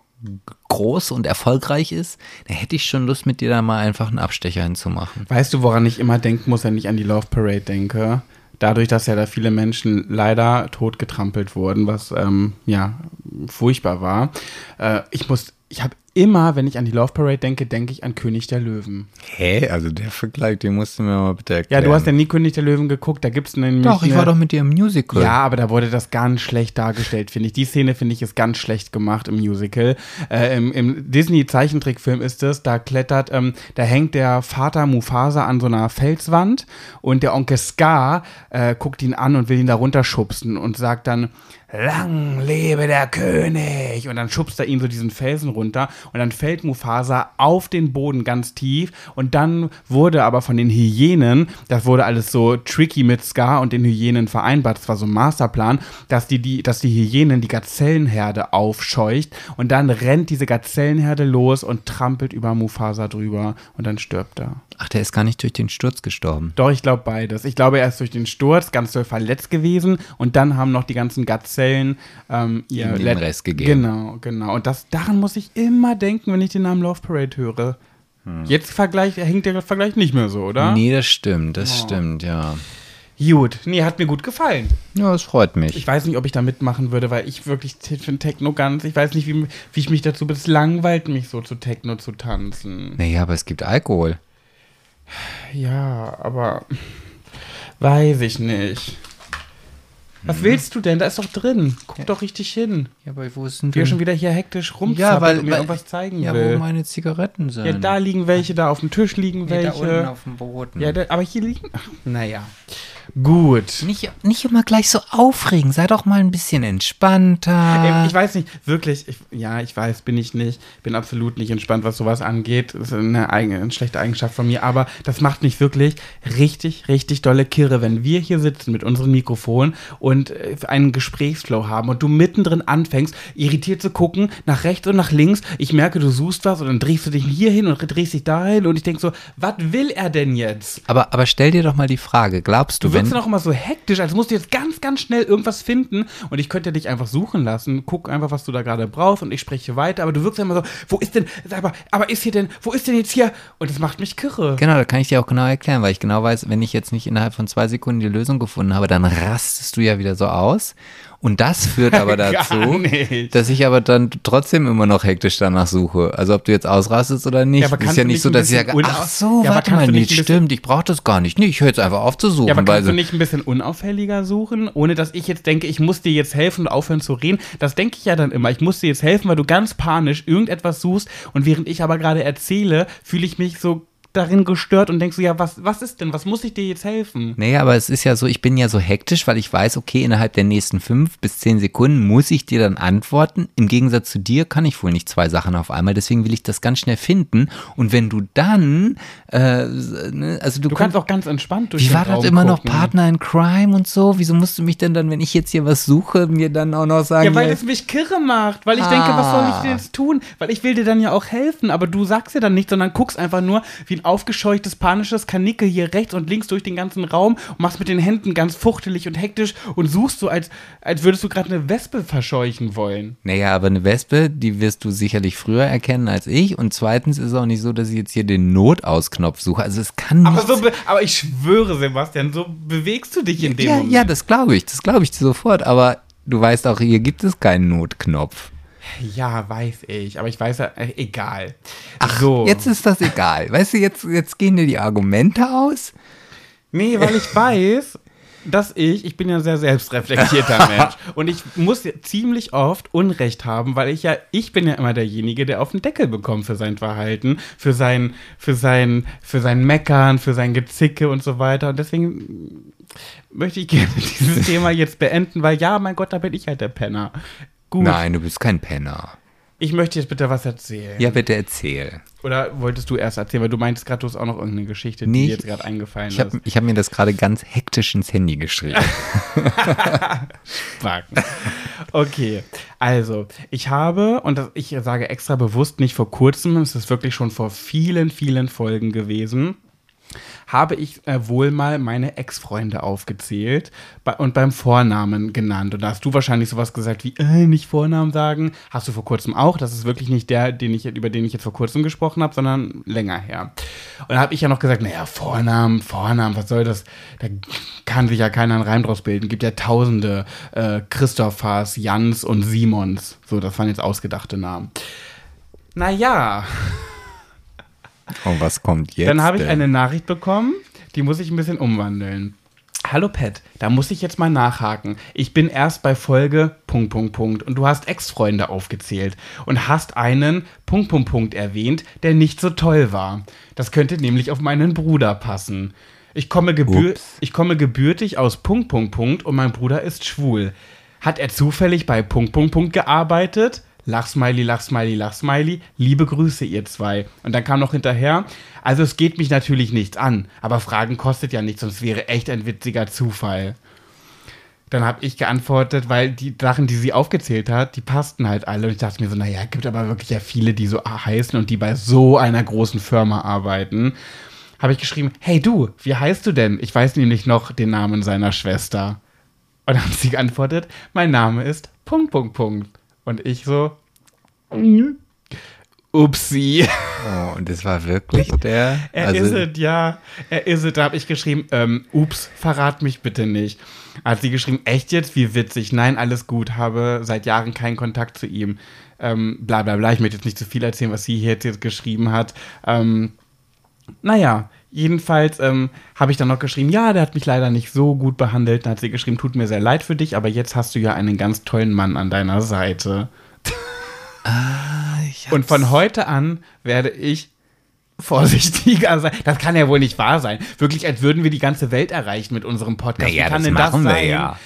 groß und erfolgreich ist, dann hätte ich schon Lust, mit dir da mal einfach einen Abstecher hinzumachen. Weißt du, woran ich immer denken muss, wenn ich an die Love Parade denke? Dadurch, dass ja da viele Menschen leider totgetrampelt wurden, was ähm, ja furchtbar war. Äh, ich muss, ich habe immer, wenn ich an die Love Parade denke, denke ich an König der Löwen. Hä? Also der Vergleich, den musst du mir mal bitte Ja, erklären. du hast ja nie König der Löwen geguckt, da gibt's nämlich Doch, ich war doch mit dir im Musical. Ja, aber da wurde das ganz schlecht dargestellt, finde ich. Die Szene, finde ich, ist ganz schlecht gemacht im Musical. Äh, Im im Disney-Zeichentrickfilm ist es, da klettert, ähm, da hängt der Vater Mufasa an so einer Felswand und der Onkel Scar äh, guckt ihn an und will ihn da runterschubsen und sagt dann, lang lebe der König. Und dann schubst er ihn so diesen Felsen runter und dann fällt Mufasa auf den Boden ganz tief und dann wurde aber von den Hyänen, das wurde alles so tricky mit Scar und den Hyänen vereinbart, das war so ein Masterplan, dass die, die, dass die Hyänen die Gazellenherde aufscheucht und dann rennt diese Gazellenherde los und trampelt über Mufasa drüber und dann stirbt er. Ach, der ist gar nicht durch den Sturz gestorben. Doch, ich glaube beides. Ich glaube, er ist durch den Sturz ganz doll verletzt gewesen und dann haben noch die ganzen Gazellen ähm, ihr den Let- Rest gegeben. Genau, genau. Und das, daran muss ich immer denken, wenn ich den Namen Love Parade höre. Jetzt Vergleich, hängt der Vergleich nicht mehr so, oder? Hm. Nee, das stimmt, das Oh. stimmt, ja. Gut. Nee, hat mir gut gefallen. Ja, es freut mich. Ich weiß nicht, ob ich da mitmachen würde, weil ich wirklich finde Techno ganz, ich weiß nicht, wie, wie ich mich dazu, es langweilt mich so zu Techno zu tanzen. naja, aber es gibt Alkohol. Ja, aber weiß ich nicht. Was willst du denn? Da ist doch drin. Guck doch richtig hin. Ja, aber wo ist denn Wie er schon wieder hier hektisch rumzappelt ja, weil, und mir weil irgendwas zeigen ja, will. wo meine Zigaretten sind. ja, da liegen welche, da auf dem Tisch liegen nee, da unten welche. auf dem Boden. Ja, da, aber hier liegen. Ach, naja. Gut. nicht, nicht immer gleich so aufregen, sei doch mal ein bisschen entspannter. Ich weiß nicht, wirklich, ich, ja, ich weiß, bin ich nicht, bin absolut nicht entspannt, was sowas angeht. Das ist eine, eigene, eine schlechte Eigenschaft von mir, aber das macht mich wirklich richtig, richtig dolle Kirre, wenn wir hier sitzen mit unserem Mikrofon und äh, einen Gesprächsflow haben und du mittendrin anfängst, irritiert zu gucken, nach rechts und nach links. Ich merke, du suchst was und dann drehst du dich hier hin und drehst dich dahin und ich denke so, was will er denn jetzt? aber, aber stell dir doch mal die Frage, glaubst du, Du wirkst dann auch immer so hektisch, als musst du jetzt ganz, ganz schnell irgendwas finden und ich könnte dich einfach suchen lassen. Guck einfach, was du da gerade brauchst und ich spreche weiter, aber du wirkst immer so, wo ist denn, aber, aber ist hier denn, wo ist denn jetzt hier? Und das macht mich kirre. Genau, da kann ich dir auch genau erklären, weil ich genau weiß, wenn ich jetzt nicht innerhalb von zwei Sekunden die Lösung gefunden habe, dann rastest du ja wieder so aus. Und das führt aber dazu, dass ich aber dann trotzdem immer noch hektisch danach suche. Also ob du jetzt ausrastest oder nicht. Ja, aber ist ja nicht so, dass ich sage, ach so, Ja, warte mal, nicht stimmt, ich brauche das gar nicht. Nee, ich höre jetzt einfach auf zu suchen. Ja, aber weil kannst du nicht ein bisschen unauffälliger suchen, ohne dass ich jetzt denke, ich muss dir jetzt helfen und aufhören zu reden? Das denke ich ja dann immer. Ich muss dir jetzt helfen, weil du ganz panisch irgendetwas suchst und während ich aber gerade erzähle, fühle ich mich so darin gestört und denkst so, ja, was, was ist denn? Was muss ich dir jetzt helfen? Naja, aber es ist ja so, ich bin ja so hektisch, weil ich weiß, okay, innerhalb der nächsten fünf bis zehn Sekunden muss ich dir dann antworten. Im Gegensatz zu dir kann ich wohl nicht zwei Sachen auf einmal, deswegen will ich das ganz schnell finden. Und wenn du dann, äh, ne, also du, Du kannst auch ganz entspannt durch Wie war das immer noch. Partner in Crime und so? Wieso musst du mich denn dann, wenn ich jetzt hier was suche, mir dann auch noch sagen, Ja, weil es mich kirre macht, weil ich denke, was soll ich Ah. denn jetzt tun? Weil ich will dir dann ja auch helfen, aber du sagst ja dann nichts, sondern guckst einfach nur wie ein aufgescheuchtes, panisches Kanickel hier rechts und links durch den ganzen Raum und machst mit den Händen ganz fuchtelig und hektisch und suchst so, als, als würdest du gerade eine Wespe verscheuchen wollen. Naja, aber eine Wespe, die wirst du sicherlich früher erkennen als ich. Und zweitens ist es auch nicht so, dass ich jetzt hier den Notausknopf suche. Also es kann nicht. Aber, so be- aber ich schwöre, Sebastian, so bewegst du dich in dem ja, Moment. ja, das glaube ich. Das glaube ich sofort. Aber du weißt auch, hier gibt es keinen Notknopf. Ja, weiß ich, aber ich weiß ja, äh, egal. Ach, so. jetzt ist das egal. Weißt du, jetzt, jetzt gehen dir die Argumente aus. Nee, weil ich weiß, dass ich, ich bin ja ein sehr selbstreflektierter Mensch und ich muss ja ziemlich oft Unrecht haben, weil ich ja, ich bin ja immer derjenige, der auf den Deckel bekommt für sein Verhalten, für sein, für sein, für sein Meckern, für sein Gezicke und so weiter und deswegen möchte ich gerne dieses Thema jetzt beenden, weil ja, mein Gott, da bin ich halt der Penner. Gut, Nein, du bist kein Penner. ich möchte jetzt bitte was erzählen. Ja, bitte erzähl. Oder wolltest du erst erzählen, weil du meintest gerade, du hast auch noch irgendeine Geschichte, die Nee, dir jetzt gerade eingefallen Ich habe ist. ich hab mir das gerade ganz hektisch ins Handy geschrieben. Wagen. Okay, also ich habe, und das, ich sage extra bewusst nicht vor kurzem, es ist wirklich schon vor vielen, vielen Folgen gewesen, habe ich äh, wohl mal meine Ex-Freunde aufgezählt bei, und beim Vornamen genannt. Und da hast du wahrscheinlich sowas gesagt wie, äh, nicht Vornamen sagen. Hast du vor kurzem auch. Das ist wirklich nicht der, den ich, über den ich jetzt vor kurzem gesprochen habe, sondern länger her. Und da habe ich ja noch gesagt, naja, Vornamen, Vornamen, was soll das? Da kann sich ja keiner einen Reim draus bilden. Gibt ja tausende äh, Christophers, Jans und Simons. So, das waren jetzt ausgedachte Namen. Naja. Und Oh, was kommt jetzt? Dann habe ich denn? eine Nachricht bekommen, die muss ich ein bisschen umwandeln. Hallo Pat, da muss ich jetzt mal nachhaken. Ich bin erst bei Folge Punkt Punkt Punkt und du hast Ex-Freunde aufgezählt und hast einen Punkt Punkt Punkt erwähnt, der nicht so toll war. Das könnte nämlich auf meinen Bruder passen. Ich komme, gebür Ups. ich komme gebürtig aus Punkt Punkt Punkt und mein Bruder ist schwul. Hat er zufällig bei Punkt Punkt Punkt gearbeitet? Lachsmiley, Lachsmiley, Lachsmiley. Liebe Grüße, ihr zwei. Und dann kam noch hinterher, also es geht mich natürlich nichts an, aber Fragen kostet ja nichts, sonst wäre echt ein witziger Zufall. Dann habe ich geantwortet, weil die Sachen, die sie aufgezählt hat, die passten halt alle. Und ich dachte mir so, naja, gibt aber wirklich ja viele, die so heißen und die bei so einer großen Firma arbeiten. Habe ich geschrieben, hey du, wie heißt du denn? Ich weiß nämlich noch den Namen seiner Schwester. Und dann hat sie geantwortet, mein Name ist Punkt, Punkt, Punkt. Und ich so, upsi. Oh, und das war wirklich der. Er also, ist es, ja. Er ist es. Da habe ich geschrieben, ähm, ups, verrat mich bitte nicht. Hat sie geschrieben, echt jetzt? Wie witzig. Nein, alles gut. Habe seit Jahren keinen Kontakt zu ihm. Ähm, bla bla bla. Ich möchte jetzt nicht zu viel erzählen, was sie hier jetzt, jetzt geschrieben hat. Ähm, naja, jedenfalls ähm, habe ich dann noch geschrieben, ja, der hat mich leider nicht so gut behandelt. Dann hat sie geschrieben, tut mir sehr leid für dich, aber jetzt hast du ja einen ganz tollen Mann an deiner Seite. ich Und von heute an werde ich vorsichtiger sein. Das kann ja wohl nicht wahr sein. Wirklich, als würden wir die ganze Welt erreichen mit unserem Podcast. Naja, wie kann das denn machen wir das sein? ja.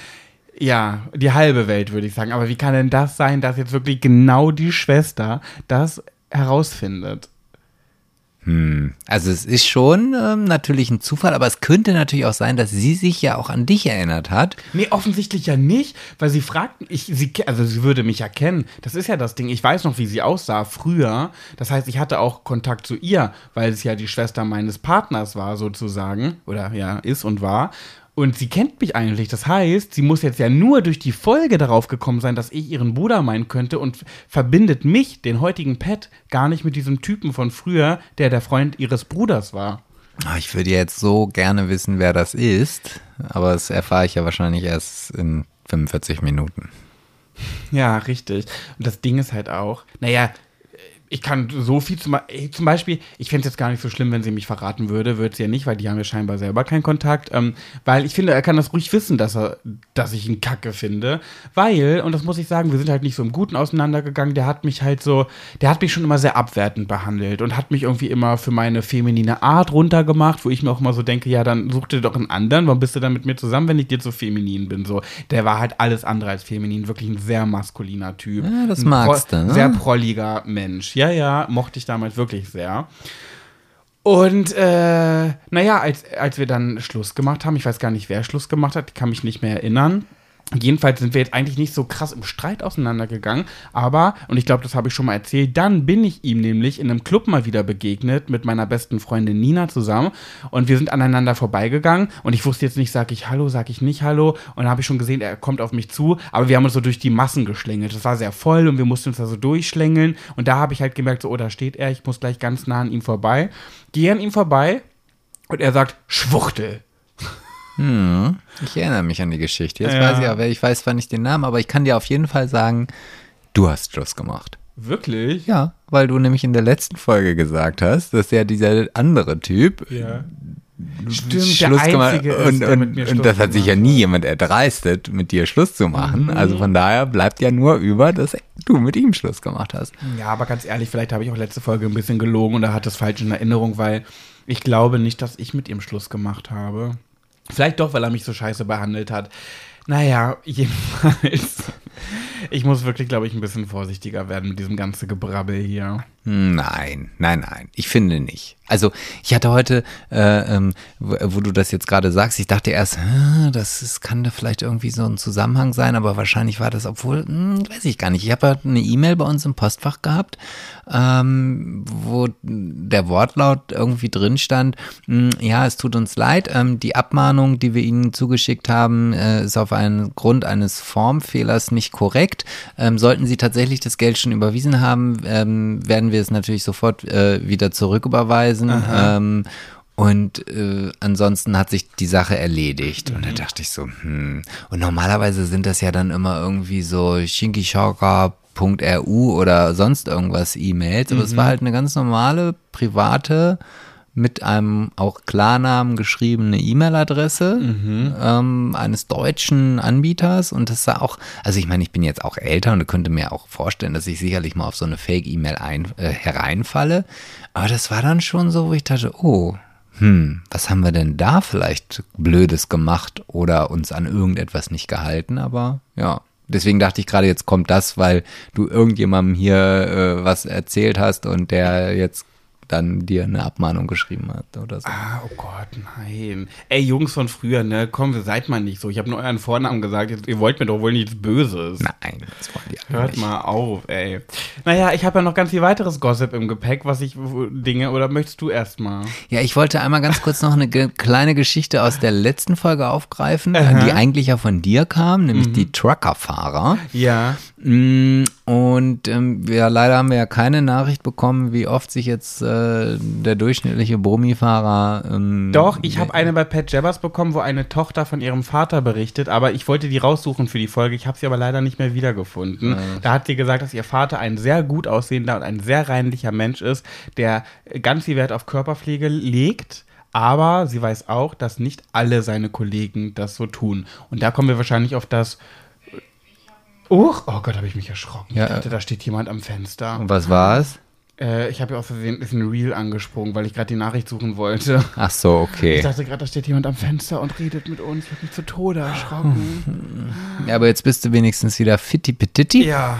Ja, die halbe Welt würde ich sagen. Aber wie kann denn das sein, dass jetzt wirklich genau die Schwester das herausfindet? Hm. Also es ist schon ähm, natürlich ein Zufall, aber es könnte natürlich auch sein, dass sie sich ja auch an dich erinnert hat. Nee, offensichtlich ja nicht, weil sie fragten, ich, sie, also sie würde mich ja kennen. Das ist ja das Ding. Ich weiß noch, wie sie aussah früher. Das heißt, ich hatte auch Kontakt zu ihr, weil es ja die Schwester meines Partners war, sozusagen. Oder ja, ist und war. Und sie kennt mich eigentlich. Das heißt, sie muss jetzt ja nur durch die Folge darauf gekommen sein, dass ich ihren Bruder meinen könnte und verbindet mich, den heutigen Pet, gar nicht mit diesem Typen von früher, der der Freund ihres Bruders war. Ah, Ich würde jetzt so gerne wissen, wer das ist, aber das erfahre ich ja wahrscheinlich erst in 45 Minuten. Ja, richtig. Und das Ding ist halt auch, naja, ich kann so viel zum, zum Beispiel, ich fände es jetzt gar nicht so schlimm, wenn sie mich verraten würde, würde sie ja nicht, weil die haben ja scheinbar selber keinen Kontakt. Ähm, weil ich finde, er kann das ruhig wissen, dass er, dass ich ihn kacke finde. Weil, und das muss ich sagen, wir sind halt nicht so im Guten auseinandergegangen, der hat mich halt so, der hat mich schon immer sehr abwertend behandelt und hat mich irgendwie immer für meine feminine Art runtergemacht, wo ich mir auch immer so denke, ja, dann such dir doch einen anderen, warum bist du dann mit mir zusammen, wenn ich dir so feminin bin? So, der war halt alles andere als feminin, wirklich ein sehr maskuliner Typ. Ja, das magst du, ne? Sehr prolliger Mensch. Ja, ja, mochte ich damals wirklich sehr. Und äh, naja, als, als wir dann Schluss gemacht haben, ich weiß gar nicht, wer Schluss gemacht hat, kann mich nicht mehr erinnern. Jedenfalls sind wir jetzt eigentlich nicht so krass im Streit auseinandergegangen, aber, und ich glaube, das habe ich schon mal erzählt, dann bin ich ihm nämlich in einem Club mal wieder begegnet mit meiner besten Freundin Nina zusammen und wir sind aneinander vorbeigegangen und ich wusste jetzt nicht, sage ich Hallo, sage ich nicht Hallo und habe ich schon gesehen, er kommt auf mich zu, aber wir haben uns so durch die Massen geschlängelt. Das war sehr voll und wir mussten uns da so durchschlängeln und da habe ich halt gemerkt, so, oh, da steht er, ich muss gleich ganz nah an ihm vorbei. Gehe an ihm vorbei und er sagt, Schwuchtel. Hm, ich erinnere mich an die Geschichte. Jetzt ja. weiß ich aber, ich weiß zwar nicht den Namen, aber ich kann dir auf jeden Fall sagen, du hast Schluss gemacht. Wirklich? Ja, weil du nämlich in der letzten Folge gesagt hast, dass ja dieser andere Typ ja. Stimmt, Schluss gemacht ist, und, und, und das hat sich ja nie jemand erdreistet, mit dir Schluss zu machen. Mhm. Also von daher bleibt ja nur über, dass du mit ihm Schluss gemacht hast. Ja, aber ganz ehrlich, vielleicht habe ich auch letzte Folge ein bisschen gelogen und er hat das falsch in Erinnerung, weil ich glaube nicht, dass ich mit ihm Schluss gemacht habe. Vielleicht doch, weil er mich so scheiße behandelt hat. Naja, jedenfalls. Ich muss wirklich, glaube ich, ein bisschen vorsichtiger werden mit diesem ganzen Gebrabbel hier. Nein, nein, nein. Ich finde nicht. Also ich hatte heute, äh, ähm, wo, wo, du das jetzt gerade sagst, ich dachte erst, das ist, kann da vielleicht irgendwie so ein Zusammenhang sein, aber wahrscheinlich war das, obwohl, hm, weiß ich gar nicht. Ich habe halt eine E-Mail bei uns im Postfach gehabt, ähm, wo der Wortlaut irgendwie drin stand, hm, ja, es tut uns leid, ähm, die Abmahnung, die wir Ihnen zugeschickt haben, äh, ist auf einen Grund eines Formfehlers nicht korrekt. Ähm, sollten Sie tatsächlich das Geld schon überwiesen haben, ähm, werden wir es natürlich sofort äh, wieder zurücküberweisen. Ähm, und äh, ansonsten hat sich die Sache erledigt. Mhm. Und da mhm. dachte ich so, hm. Und normalerweise sind das ja dann immer irgendwie so shinkishaka.ru oder sonst irgendwas E-Mails. Aber mhm. es war halt eine ganz normale, private, mit einem auch Klarnamen geschriebene E-Mail-Adresse mhm. ähm, eines deutschen Anbieters. Und das sah auch, also ich meine, ich bin jetzt auch älter und könnte mir auch vorstellen, dass ich sicherlich mal auf so eine Fake-E-Mail äh, hereinfalle. Aber das war dann schon so, wo ich dachte, oh, hm, was haben wir denn da vielleicht Blödes gemacht oder uns an irgendetwas nicht gehalten? Aber ja. Deswegen dachte ich gerade, jetzt kommt das, weil du irgendjemandem hier äh, was erzählt hast und der jetzt dann dir eine Abmahnung geschrieben hat oder so. Ah, oh Gott, nein. Ey, Jungs von früher, ne, komm, seid mal nicht so. Ich habe nur euren Vornamen gesagt, ihr wollt mir doch wohl nichts Böses. Nein, das wollen die Hört nicht. mal auf, ey. Naja, ich habe ja noch ganz viel weiteres Gossip im Gepäck, was ich, Dinge, oder möchtest du erst mal? Ja, ich wollte einmal ganz kurz noch eine ge kleine Geschichte aus der letzten Folge aufgreifen, Aha. die eigentlich ja von dir kam, nämlich mhm. die Truckerfahrer. Ja. Mm, und ähm, ja, leider haben wir ja keine Nachricht bekommen, wie oft sich jetzt äh, der durchschnittliche Brumifahrer. Ähm, Doch, ich habe eine bei Pat Jabbers bekommen, wo eine Tochter von ihrem Vater berichtet, aber ich wollte die raussuchen für die Folge. Ich habe sie aber leider nicht mehr wiedergefunden. Ja. Da hat sie gesagt, dass ihr Vater ein sehr gut aussehender und ein sehr reinlicher Mensch ist, der ganz viel Wert auf Körperpflege legt. Aber sie weiß auch, dass nicht alle seine Kollegen das so tun. Und da kommen wir wahrscheinlich auf das Uch, oh Gott, habe ich mich erschrocken. Ja. Ich dachte, da steht jemand am Fenster. Und was war es? Äh, ich habe ja aus Versehen ist ein Reel angesprungen, weil ich gerade die Nachricht suchen wollte. Ach so, okay. Ich dachte gerade, da steht jemand am Fenster und redet mit uns. Ich habe mich zu Tode erschrocken. Ja, aber jetzt bist du wenigstens wieder fitti petiti. Ja.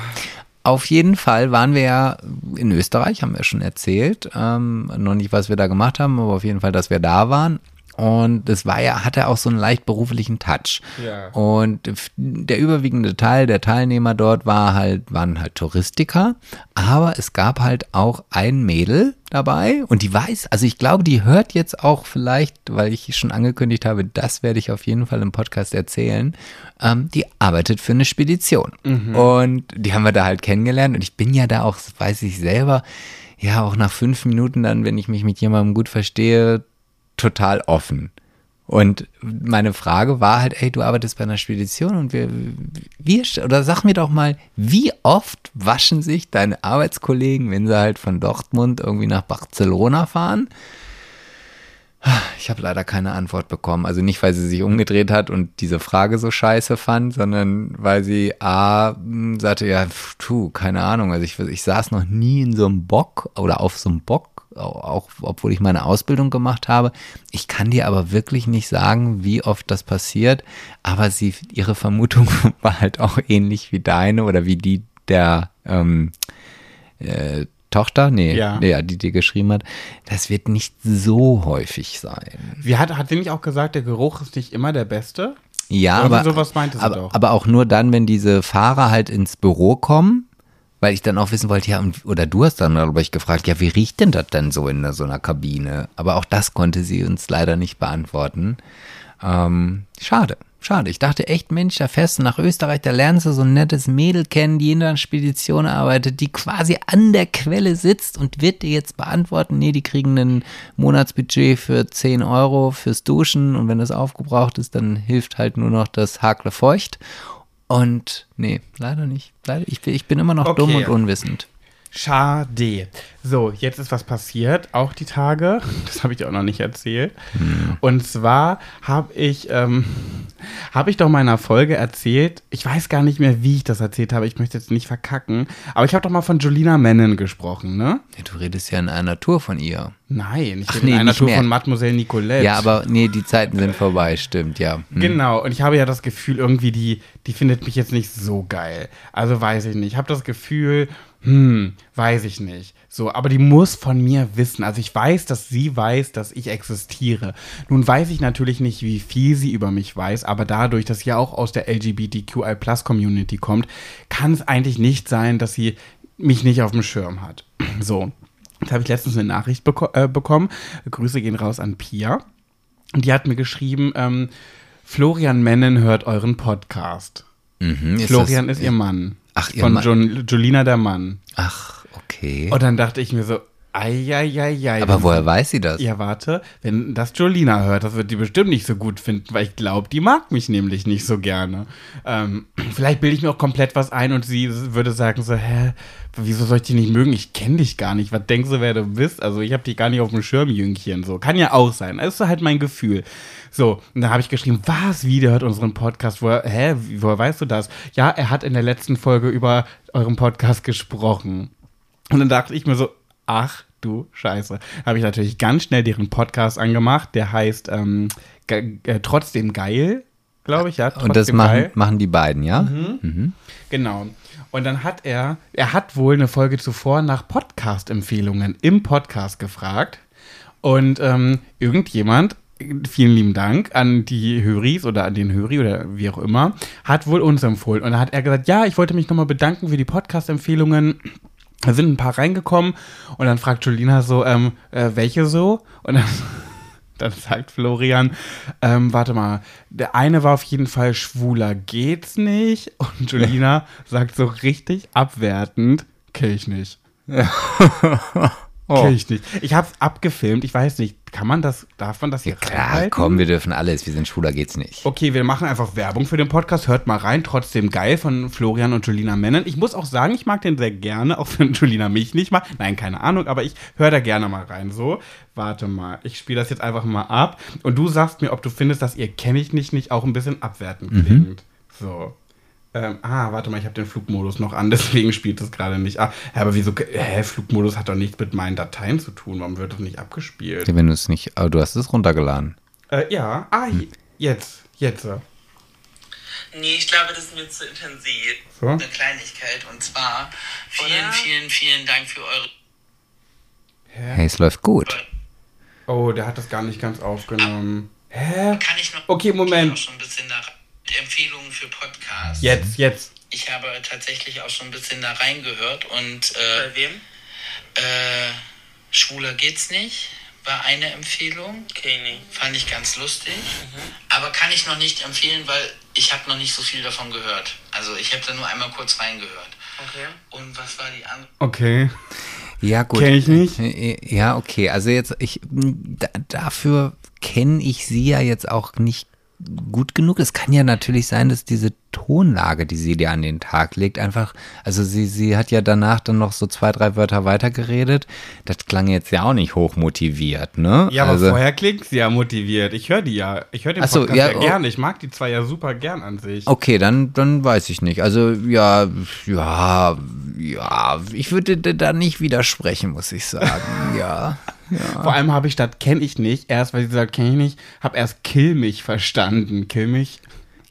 Auf jeden Fall waren wir ja in Österreich, haben wir schon erzählt. Ähm, noch nicht, was wir da gemacht haben, aber auf jeden Fall, dass wir da waren. Und das war ja, hatte auch so einen leicht beruflichen Touch. Ja. Und der überwiegende Teil der Teilnehmer dort war halt, waren halt Touristiker. Aber es gab halt auch ein Mädel dabei und die weiß, also ich glaube, die hört jetzt auch vielleicht, weil ich schon angekündigt habe, das werde ich auf jeden Fall im Podcast erzählen. Ähm, die arbeitet für eine Spedition. Mhm. Und die haben wir da halt kennengelernt. Und ich bin ja da auch, weiß ich selber, ja, auch nach fünf Minuten dann, wenn ich mich mit jemandem gut verstehe, total offen. Und meine Frage war halt, ey, du arbeitest bei einer Spedition und wir, wir, oder sag mir doch mal, wie oft waschen sich deine Arbeitskollegen, wenn sie halt von Dortmund irgendwie nach Barcelona fahren? Ich habe leider keine Antwort bekommen. Also nicht, weil sie sich umgedreht hat und diese Frage so scheiße fand, sondern weil sie A sagte, ja, tu, keine Ahnung. Also ich, ich saß noch nie in so einem Bock oder auf so einem Bock auch obwohl ich meine Ausbildung gemacht habe. Ich kann dir aber wirklich nicht sagen, wie oft das passiert, aber sie, ihre Vermutung war halt auch ähnlich wie deine oder wie die der ähm, äh, Tochter, nee, ja. nee, die dir geschrieben hat, das wird nicht so häufig sein. Wie hat, hat sie nicht auch gesagt, der Geruch ist nicht immer der beste? Ja, aber, sowas meinte sie aber, doch. aber auch nur dann, wenn diese Fahrer halt ins Büro kommen weil ich dann auch wissen wollte, ja, oder du hast dann, ich, gefragt, ja, wie riecht denn das denn so in so einer Kabine? Aber auch das konnte sie uns leider nicht beantworten. Ähm, schade, schade. Ich dachte echt, Mensch, da fährst du nach Österreich, da lernst du so ein nettes Mädel kennen, die in einer Spedition arbeitet, die quasi an der Quelle sitzt und wird dir jetzt beantworten, nee, die kriegen ein Monatsbudget für 10 Euro fürs Duschen und wenn das aufgebraucht ist, dann hilft halt nur noch das Hakle feucht. Und nee, leider nicht. Leider, ich, ich bin immer noch okay. dumm und unwissend. Schade. So, jetzt ist was passiert, auch die Tage. Das habe ich dir auch noch nicht erzählt. Hm. Und zwar habe ich, ähm, habe ich doch mal in einer Folge erzählt, ich weiß gar nicht mehr, wie ich das erzählt habe, ich möchte jetzt nicht verkacken, aber ich habe doch mal von Julina Mennen gesprochen, ne? Ja, du redest ja in einer Tour von ihr. Nein, ich Ach, rede nee, in einer Tour mehr. von Mademoiselle Nicolette. Ja, aber nee, die Zeiten sind vorbei, stimmt, ja. Hm. Genau, und ich habe ja das Gefühl, irgendwie, die, die findet mich jetzt nicht so geil. Also weiß ich nicht. Ich habe das Gefühl, hm, weiß ich nicht. So, aber die muss von mir wissen. Also ich weiß, dass sie weiß, dass ich existiere. Nun weiß ich natürlich nicht, wie viel sie über mich weiß, aber dadurch, dass sie ja auch aus der LGBTQI Plus Community kommt, kann es eigentlich nicht sein, dass sie mich nicht auf dem Schirm hat. So. Jetzt habe ich letztens eine Nachricht beko äh, bekommen. Grüße gehen raus an Pia. Und die hat mir geschrieben, ähm, Florian Mennen hört euren Podcast. Mhm, Florian ist, das, ist ihr Mann. Ach, ihr Von Mann. Jolina der Mann. Ach, okay. Und dann dachte ich mir so, Eieieiei. Aber woher weiß sie das? Ja, warte, wenn das Jolina hört, das wird die bestimmt nicht so gut finden, weil ich glaube, die mag mich nämlich nicht so gerne. Ähm, vielleicht bilde ich mir auch komplett was ein und sie würde sagen so, hä, wieso soll ich dich nicht mögen? Ich kenne dich gar nicht. Was denkst du, wer du bist? Also ich habe dich gar nicht auf dem Schirm, Jüngchen. So, kann ja auch sein. Das ist halt mein Gefühl. So, und da habe ich geschrieben, was, wie, der hört unseren Podcast. Woher, hä, woher weißt du das? Ja, er hat in der letzten Folge über euren Podcast gesprochen. Und dann dachte ich mir so, ach du Scheiße. Habe ich natürlich ganz schnell deren Podcast angemacht, der heißt ähm, ge äh, Trotzdem geil, glaube ich, ja. Und das machen, machen die beiden, ja? Mhm. Mhm. Genau. Und dann hat er, er hat wohl eine Folge zuvor nach Podcast-Empfehlungen im Podcast gefragt. Und ähm, irgendjemand, vielen lieben Dank an die Höris oder an den Höri oder wie auch immer, hat wohl uns empfohlen. Und dann hat er gesagt, ja, ich wollte mich nochmal bedanken für die Podcast-Empfehlungen da sind ein paar reingekommen und dann fragt Julina so, ähm, äh, welche so? Und dann, dann sagt Florian, ähm, warte mal, der eine war auf jeden Fall schwuler, geht's nicht? Und Julina sagt so richtig abwertend, kenn ich nicht. Oh. Kenn ich nicht. Ich hab's abgefilmt, ich weiß nicht, kann man das, darf man das hier ja, Klar, reinhalten? komm, wir dürfen alles, wir sind schwuler, geht's nicht. Okay, wir machen einfach Werbung für den Podcast, hört mal rein, trotzdem geil von Florian und Julina Mennen. Ich muss auch sagen, ich mag den sehr gerne, auch wenn Julina mich nicht mag. Nein, keine Ahnung, aber ich höre da gerne mal rein. So, warte mal, ich spiele das jetzt einfach mal ab und du sagst mir, ob du findest, dass ihr kenne ich nicht nicht auch ein bisschen abwertend klingt. Mhm. So. Ähm, ah, warte mal, ich habe den Flugmodus noch an, deswegen spielt das gerade nicht. Ah, aber wieso? Hä, Flugmodus hat doch nichts mit meinen Dateien zu tun. Warum wird das nicht abgespielt? Ja, wenn du es nicht. Aber du hast es runtergeladen. Äh, ja. Ah, hm. jetzt. Jetzt. Nee, ich glaube, das ist mir zu intensiv. So? Eine Kleinigkeit. Und zwar vielen, Oder? vielen, vielen Dank für eure. Hä? Hey, es läuft gut. Oh, der hat das gar nicht ganz aufgenommen. Hä? Kann ich noch. Okay, Moment. Ich schon ein bisschen Empfehlungen für Podcasts. Jetzt, jetzt. Ich habe tatsächlich auch schon ein bisschen da reingehört und. Äh, Bei wem? Äh, Schwuler geht's nicht war eine Empfehlung. Okay, nee. Fand ich ganz lustig. Mhm. Aber kann ich noch nicht empfehlen, weil ich habe noch nicht so viel davon gehört. Also ich habe da nur einmal kurz reingehört. Okay. Und was war die andere? Okay. Ja, gut. Kenn ich nicht. Ja, okay. Also jetzt, ich, da, dafür kenne ich sie ja jetzt auch nicht gut genug. Es kann ja natürlich sein, dass diese Tonlage, die sie dir an den Tag legt, einfach, also sie, sie hat ja danach dann noch so zwei, drei Wörter weitergeredet. Das klang jetzt ja auch nicht hochmotiviert, ne? Ja, aber also, vorher klingt sie ja motiviert. Ich höre die ja. Ich höre den Ach so, Podcast ja, ja, oh. gerne. Ich mag die zwei ja super gern an sich. Okay, dann, dann weiß ich nicht. Also, ja, ja, ja, ich würde dir da nicht widersprechen, muss ich sagen. Ja. ja. Vor allem habe ich das kenne ich nicht. Erst, weil sie sagt, kenne ich nicht, habe erst Kill mich verstanden. Kill mich.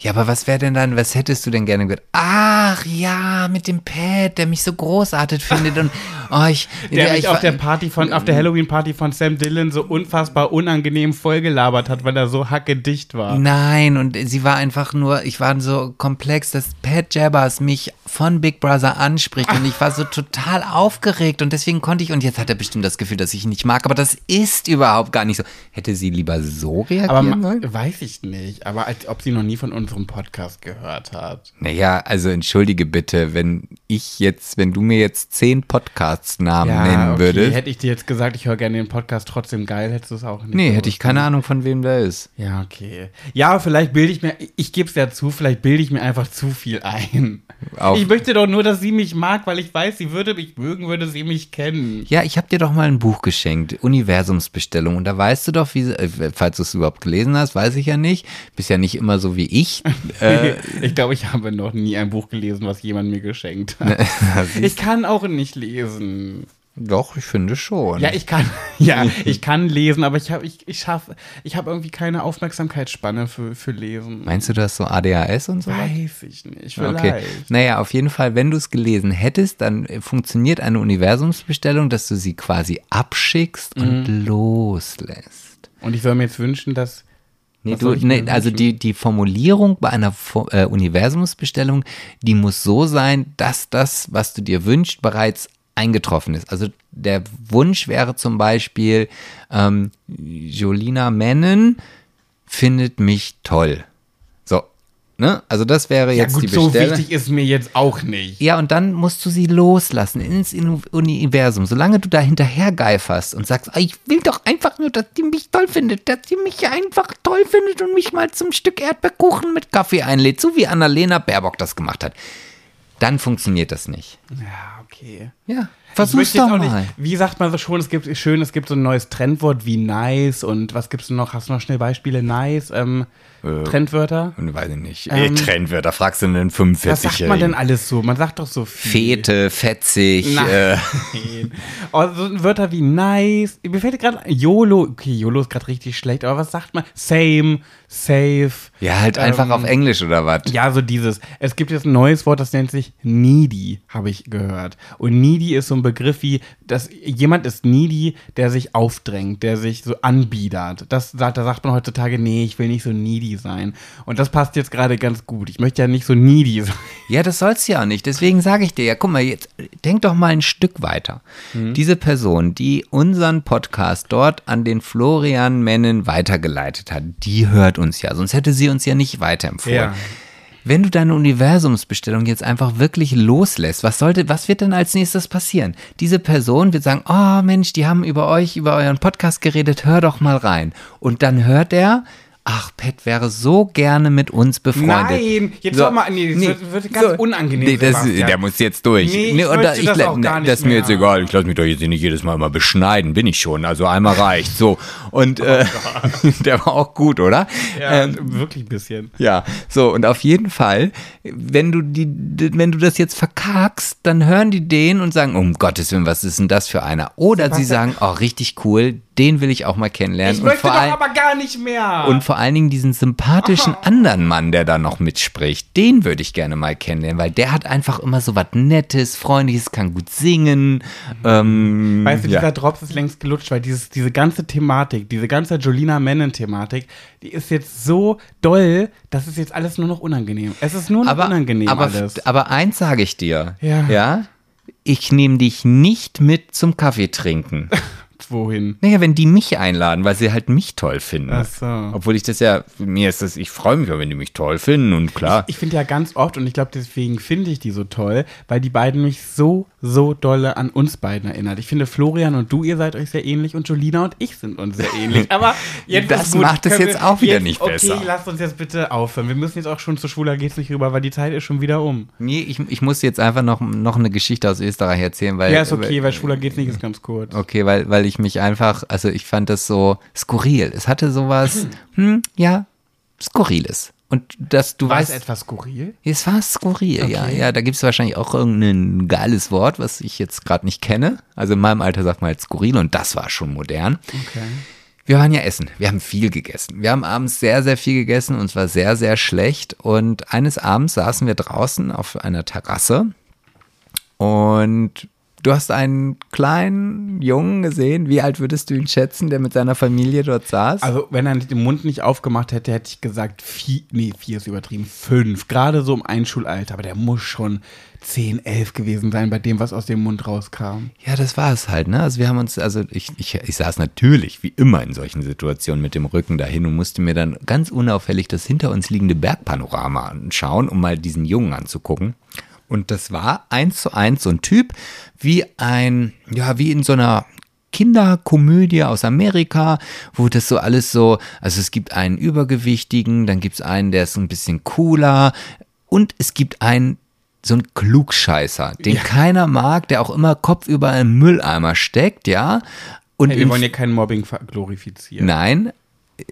Ja, aber was wäre denn dann, was hättest du denn gerne gehört? Ach ja, mit dem Pad, der mich so großartig findet und oh, ich, Der ja, mich ich auf der Party von, auf der Halloween-Party von Sam Dillon so unfassbar unangenehm vollgelabert hat, weil er so hackedicht war. Nein, und sie war einfach nur, ich war so komplex, dass Pat Jabbers mich von Big Brother anspricht und ich war so total aufgeregt und deswegen konnte ich, und jetzt hat er bestimmt das Gefühl, dass ich ihn nicht mag, aber das ist überhaupt gar nicht so. Hätte sie lieber so reagieren Aber sollen? weiß ich nicht. Aber als ob sie noch nie von unserem Podcast gehört hat. Naja, also entschuldige bitte, wenn ich jetzt, wenn du mir jetzt zehn Podcasts-Namen nennen okay. würdest. Hätte ich dir jetzt gesagt, ich höre gerne den Podcast trotzdem geil, hättest du es auch nicht. Nee, gewusst. hätte ich keine Ahnung, von wem der ist. Ja, okay. Ja, vielleicht bilde ich mir, ich gebe es ja zu, vielleicht bilde ich mir einfach zu viel ein. Auf- ich möchte doch nur, dass sie mich mag, weil ich weiß, sie würde mich mögen, würde sie mich kennen. Ja, ich habe dir doch mal ein Buch geschenkt, Universumsbestellung. Und da weißt du doch, wie, äh, falls du es überhaupt gelesen hast, weiß ich ja nicht. Bist ja nicht immer so wie ich. Äh, ich glaube, ich habe noch nie ein Buch gelesen, was jemand mir geschenkt hat. ich kann auch nicht lesen. doch, ich finde schon. Ja, ich kann, ja, ich kann lesen, aber ich habe, ich, ich schaffe, ich habe irgendwie keine Aufmerksamkeitsspanne für, für Lesen. Meinst du das so ADHS und so? Weiß ich nicht, vielleicht. Okay. Naja, auf jeden Fall, wenn du es gelesen hättest, dann funktioniert eine Universumsbestellung, dass du sie quasi abschickst und Mhm. loslässt. Und ich soll mir jetzt wünschen, dass Nee, du, nee, also die, die Formulierung bei einer äh, Universumsbestellung, die muss so sein, dass das, was du dir wünschst, bereits eingetroffen ist. Also der Wunsch wäre zum Beispiel, ähm, Jolina Mennen findet mich toll. So, ne? Also das wäre ja jetzt gut, die so Bestellung. wichtig ist mir jetzt auch nicht. Ja, und dann musst du sie loslassen ins Universum. Solange du da hinterher geiferst und sagst, "Ah, ich will doch einfach nur, dass die mich toll findet, dass sie mich einfach toll findet und mich mal zum Stück Erdbeerkuchen mit Kaffee einlädt, so wie Annalena Baerbock das gemacht hat. Dann funktioniert das nicht. Ja, okay. Ja, versuch's möchte doch auch mal. Nicht, wie sagt man so schon, es gibt schön, es gibt so ein neues Trendwort wie nice und was gibt's noch? Hast du noch schnell Beispiele? Nice, ähm, Trendwörter? Weiß ich nicht. Ähm, Trendwörter, fragst du einen Was sagt man 45-Jährigen. denn alles so? Man sagt doch so viel. Fete, fetzig, Nein. äh, Oh, so Wörter wie nice. Mir fällt gerade YOLO. Okay, YOLO ist gerade richtig schlecht, aber was sagt man? Same, safe. ja, halt einfach Ähm, auf Englisch oder was? Ja, so dieses. Es gibt jetzt ein neues Wort, das nennt sich needy, habe ich gehört. Und needy ist so ein Begriff wie, dass jemand ist needy, der sich aufdrängt, der sich so anbiedert. Das sagt, da sagt man heutzutage, nee, ich will nicht so needy sein. Und das passt jetzt gerade ganz gut. Ich möchte ja nicht so needy sein. Ja, das soll's ja auch nicht. Deswegen sage ich dir ja, guck mal, jetzt denk doch mal ein Stück weiter. Diese Person, die unseren Podcast dort an den Florian Mennen weitergeleitet hat, die hört uns ja, sonst hätte sie uns ja nicht weiterempfohlen. Ja. Wenn du deine Universumsbestellung jetzt einfach wirklich loslässt, was sollte, was wird denn als nächstes passieren? Diese Person wird sagen, oh Mensch, die haben über euch, über euren Podcast geredet, hör doch mal rein. Und dann hört er, ach, Pat wäre so gerne mit uns befreundet. Nein, jetzt So, hör mal, nee, das wird, wird ganz unangenehm. Nee, das, Sebastian. der muss jetzt durch. Nee, ich und möchte das la- auch gar nicht das ist mir jetzt egal. Ich lasse mich doch jetzt nicht jedes Mal mal beschneiden. Bin ich schon. Also einmal reicht. So. Und äh, der war auch gut, oder? Oh ja, Ähm, wirklich ein bisschen. ja, so und auf jeden Fall, wenn du die, wenn du das jetzt verkackst, dann hören die den und sagen, um Gottes Willen, was ist denn das für einer? Oder sie sagen, oh, richtig cool, den will ich auch mal kennenlernen. Ich und möchte vor doch allem, aber gar nicht mehr. und vor allen Dingen diesen sympathischen anderen Mann, der da noch mitspricht, den würde ich gerne mal kennenlernen, weil der hat einfach immer so was Nettes, Freundliches, kann gut singen. Ähm, Weißt du, ja. dieser Drops ist längst gelutscht, weil dieses, diese ganze Thematik, diese ganze Jolina Mennen-Thematik, die ist jetzt so doll, das ist jetzt alles nur noch unangenehm. Es ist nur noch aber, unangenehm aber, alles. aber eins sage ich dir. Ja. ja? Ich nehme dich nicht mit zum Kaffee trinken. wohin? Naja, wenn die mich einladen, weil sie halt mich toll finden. Ach so. Obwohl ich das ja, mir ist das, ich freue mich ja, wenn die mich toll finden und klar. Ich finde ja ganz oft, und ich glaube, deswegen finde ich die so toll, weil die beiden mich so, so dolle an uns beiden erinnert. Ich finde, Florian und du, ihr seid euch sehr ähnlich und Jolina und ich sind uns sehr ähnlich. Aber jetzt Das gut. macht es jetzt wir- auch wieder jetzt, nicht okay, besser. Okay, lasst uns jetzt bitte aufhören. Wir müssen jetzt auch schon zu Schwuler geht's nicht rüber, weil die Zeit ist schon wieder um. Nee, ich, ich muss jetzt einfach noch, noch eine Geschichte aus Österreich erzählen, weil. Ja, ist okay, weil Schwuler geht's nicht ist ganz kurz. Okay, weil, weil ich mich einfach, also ich fand das so skurril. Es hatte sowas, hm, ja, Skurriles. Und dass du War es weißt, etwas skurril? es war skurril, ja. Okay. Ja, da gibt es wahrscheinlich auch irgendein geiles Wort, was ich jetzt gerade nicht kenne. Also in meinem Alter sagt man halt skurril und das war schon modern. Okay. Wir waren ja essen. Wir haben viel gegessen. Wir haben abends sehr, sehr viel gegessen und es war sehr, sehr schlecht. Und eines Abends saßen wir draußen auf einer Terrasse und du hast einen kleinen Jungen gesehen. Wie alt würdest du ihn schätzen, der mit seiner Familie dort saß? Also, wenn er den Mund nicht aufgemacht hätte, hätte ich gesagt, vier, nee, vier ist übertrieben, fünf. Gerade so im Einschulalter, aber der muss schon zehn, elf gewesen sein bei dem, was aus dem Mund rauskam. Ja, das war es halt, ne? Also wir haben uns, also ich, ich, ich saß natürlich wie immer in solchen Situationen mit dem Rücken dahin und musste mir dann ganz unauffällig das hinter uns liegende Bergpanorama anschauen, um mal diesen Jungen anzugucken. Und das war eins zu eins so ein Typ wie ein, ja, wie in so einer Kinderkomödie aus Amerika, wo das so alles so, also es gibt einen Übergewichtigen, dann gibt es einen, der ist ein bisschen cooler und es gibt einen, so ein Klugscheißer, den keiner mag, der auch immer kopfüber im Mülleimer steckt, ja. Und Hey, wir wollen hier kein Mobbing glorifizieren. nein,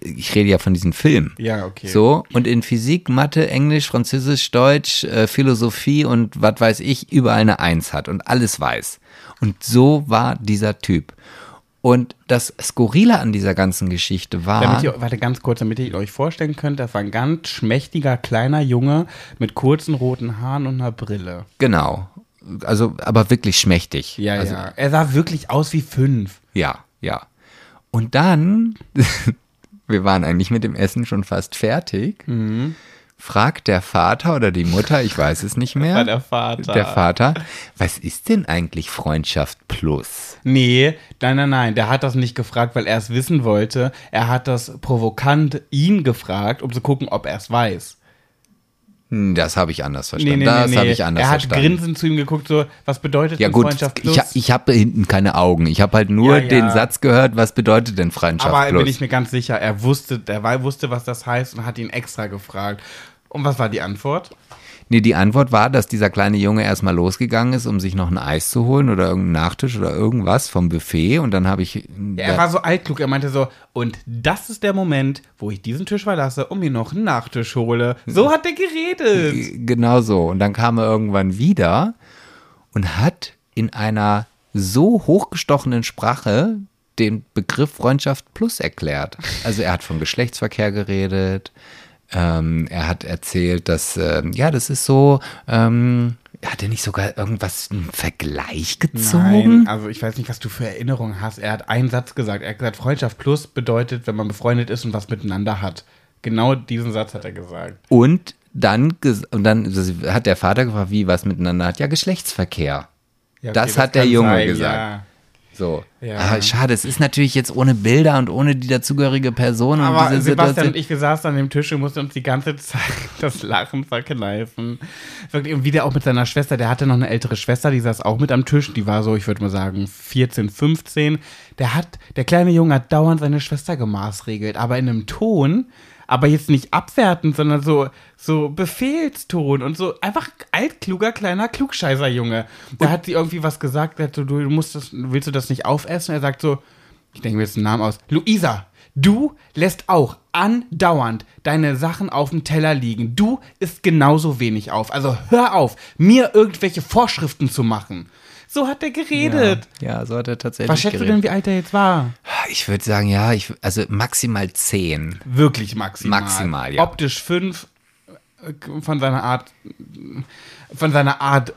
ich rede ja von diesem Film. Ja, okay. So, und in Physik, Mathe, Englisch, Französisch, Deutsch, äh, Philosophie und was weiß ich, überall eine Eins hat und alles weiß. Und so war dieser Typ. Und das Skurrile an dieser ganzen Geschichte war. Damit ihr, warte ganz kurz, damit ihr euch vorstellen könnt, das war ein ganz schmächtiger kleiner Junge mit kurzen roten Haaren und einer Brille. genau. Also, aber wirklich schmächtig. Ja, also, ja. Er sah wirklich aus wie fünf. Ja, ja. Und dann, wir waren eigentlich mit dem Essen schon fast fertig, Mhm. fragt der Vater oder die Mutter, ich weiß es nicht mehr. War der Vater. Der Vater, was ist denn eigentlich Freundschaft plus? Nee, nein, nein, nein. Der hat das nicht gefragt, weil er es wissen wollte. Er hat das provokant ihn gefragt, um zu gucken, ob er es weiß. Hm, Das habe ich anders verstanden. Nee, nee, das nee, habe ich anders Er hat verstanden. grinsend zu ihm geguckt, so, was bedeutet ja denn gut, Freundschaft plus? ich, ich habe hinten keine Augen. Ich habe halt nur Ja, ja. den Satz gehört, was bedeutet denn Freundschaft Aber plus? bin ich mir ganz sicher, er wusste, der war- wusste, was das heißt und hat ihn extra gefragt. Und was war die Antwort? Nee, die Antwort war, dass dieser kleine Junge erstmal losgegangen ist, um sich noch ein Eis zu holen oder irgendeinen Nachtisch oder irgendwas vom Buffet. Und dann habe ich. Ja, er war so altklug, er meinte so, und das ist der Moment, wo ich diesen Tisch verlasse und mir noch einen Nachtisch hole. So hat er geredet. Genau so. Und dann kam er irgendwann wieder und hat in einer so hochgestochenen Sprache den Begriff Freundschaft Plus erklärt. Also er hat von Geschlechtsverkehr geredet. Ähm, er hat erzählt, dass, ähm, ja, das ist so, ähm, hat er nicht sogar irgendwas, einen Vergleich gezogen? Nein, also ich weiß nicht, was du für Erinnerungen hast. Er hat einen Satz gesagt. Er hat gesagt, Freundschaft plus bedeutet, wenn man befreundet ist und was miteinander hat. Genau diesen Satz hat er gesagt. Und dann, und dann hat der Vater gefragt, wie was miteinander hat. Ja, Geschlechtsverkehr. Ja, Das hat der Junge gesagt. Ja. So. Ja. Ah, schade, es ist natürlich jetzt ohne Bilder und ohne die dazugehörige Person. Aber und diese Sebastian Situation. und ich, wir saßen an dem Tisch und mussten uns die ganze Zeit das Lachen verkneifen. Wirklich, und wieder auch mit seiner Schwester, der hatte noch eine ältere Schwester, die saß auch mit am Tisch, die war so, ich würde mal sagen, 14, 15. Der hat, der kleine Junge hat dauernd seine Schwester gemaßregelt, aber in einem Ton, aber jetzt nicht abwertend, sondern so, so Befehlston und so einfach altkluger, kleiner Klugscheißer-Junge. Da hat sie irgendwie was gesagt, hat so, du musst das, willst du das nicht aufessen? Er sagt so, ich denke mir jetzt den Namen aus. Luisa, du lässt auch andauernd deine Sachen auf dem Teller liegen. Du isst genauso wenig auf. Also hör auf, mir irgendwelche Vorschriften zu machen. So hat er geredet. Ja, so hat er tatsächlich Was schätzt du geredet. denn, wie alt er jetzt war? Ich würde sagen, ja, ich, also maximal zehn. Wirklich maximal. Maximal, ja. Optisch fünf, äh, von seiner Art, von seiner Art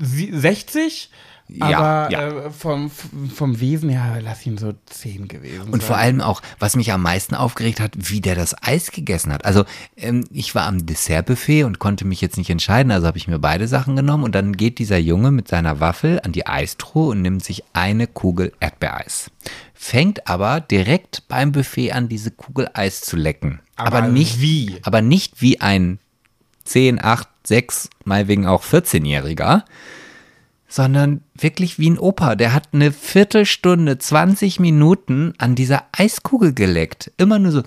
sie- 60, Ja, aber ja. Äh, vom, vom Wesen her lass ihn so 10 gewesen Und sein. vor allem auch, was mich am meisten aufgeregt hat, wie der das Eis gegessen hat. Also ähm, ich war am Dessertbuffet und konnte mich jetzt nicht entscheiden, also habe ich mir beide Sachen genommen und dann geht dieser Junge mit seiner Waffel an die Eistruhe und nimmt sich eine Kugel Erdbeereis. Fängt aber direkt beim Buffet an, diese Kugel Eis zu lecken. Aber nicht wie? Aber nicht wie ein 10, 8, 6, meinetwegen auch 14-Jähriger, sondern wirklich wie ein Opa. Der hat eine Viertelstunde, 20 Minuten an dieser Eiskugel geleckt. Immer nur so.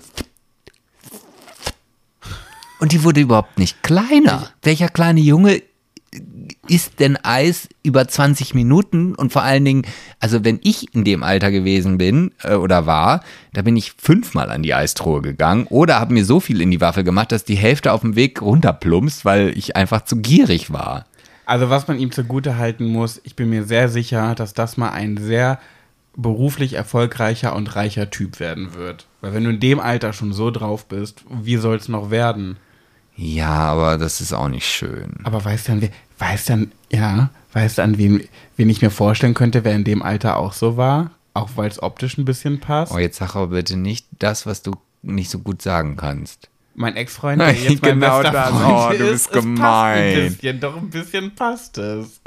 Und die wurde überhaupt nicht kleiner. Welcher kleine Junge isst denn Eis über 20 Minuten? Und vor allen Dingen, also wenn ich in dem Alter gewesen bin äh, oder war, da bin ich fünfmal an die Eistruhe gegangen oder habe mir so viel in die Waffe gemacht, dass die Hälfte auf dem Weg runterplumpst, weil ich einfach zu gierig war. Also was man ihm zugute halten muss, ich bin mir sehr sicher, dass das mal ein sehr beruflich erfolgreicher und reicher Typ werden wird. Weil wenn du in dem Alter schon so drauf bist, wie soll es noch werden? Ja, aber das ist auch nicht schön. Aber weißt du, weißt du, ja, weißt du, an wen, wen ich mir vorstellen könnte, wer in dem Alter auch so war? Auch weil es optisch ein bisschen passt? Oh, jetzt sag aber bitte nicht das, was du nicht so gut sagen kannst. Mein Ex-Freund, der jetzt mein Genau bester das. Freund Oh, du ist, bist passt gemein. ein bisschen, doch ein bisschen passt es.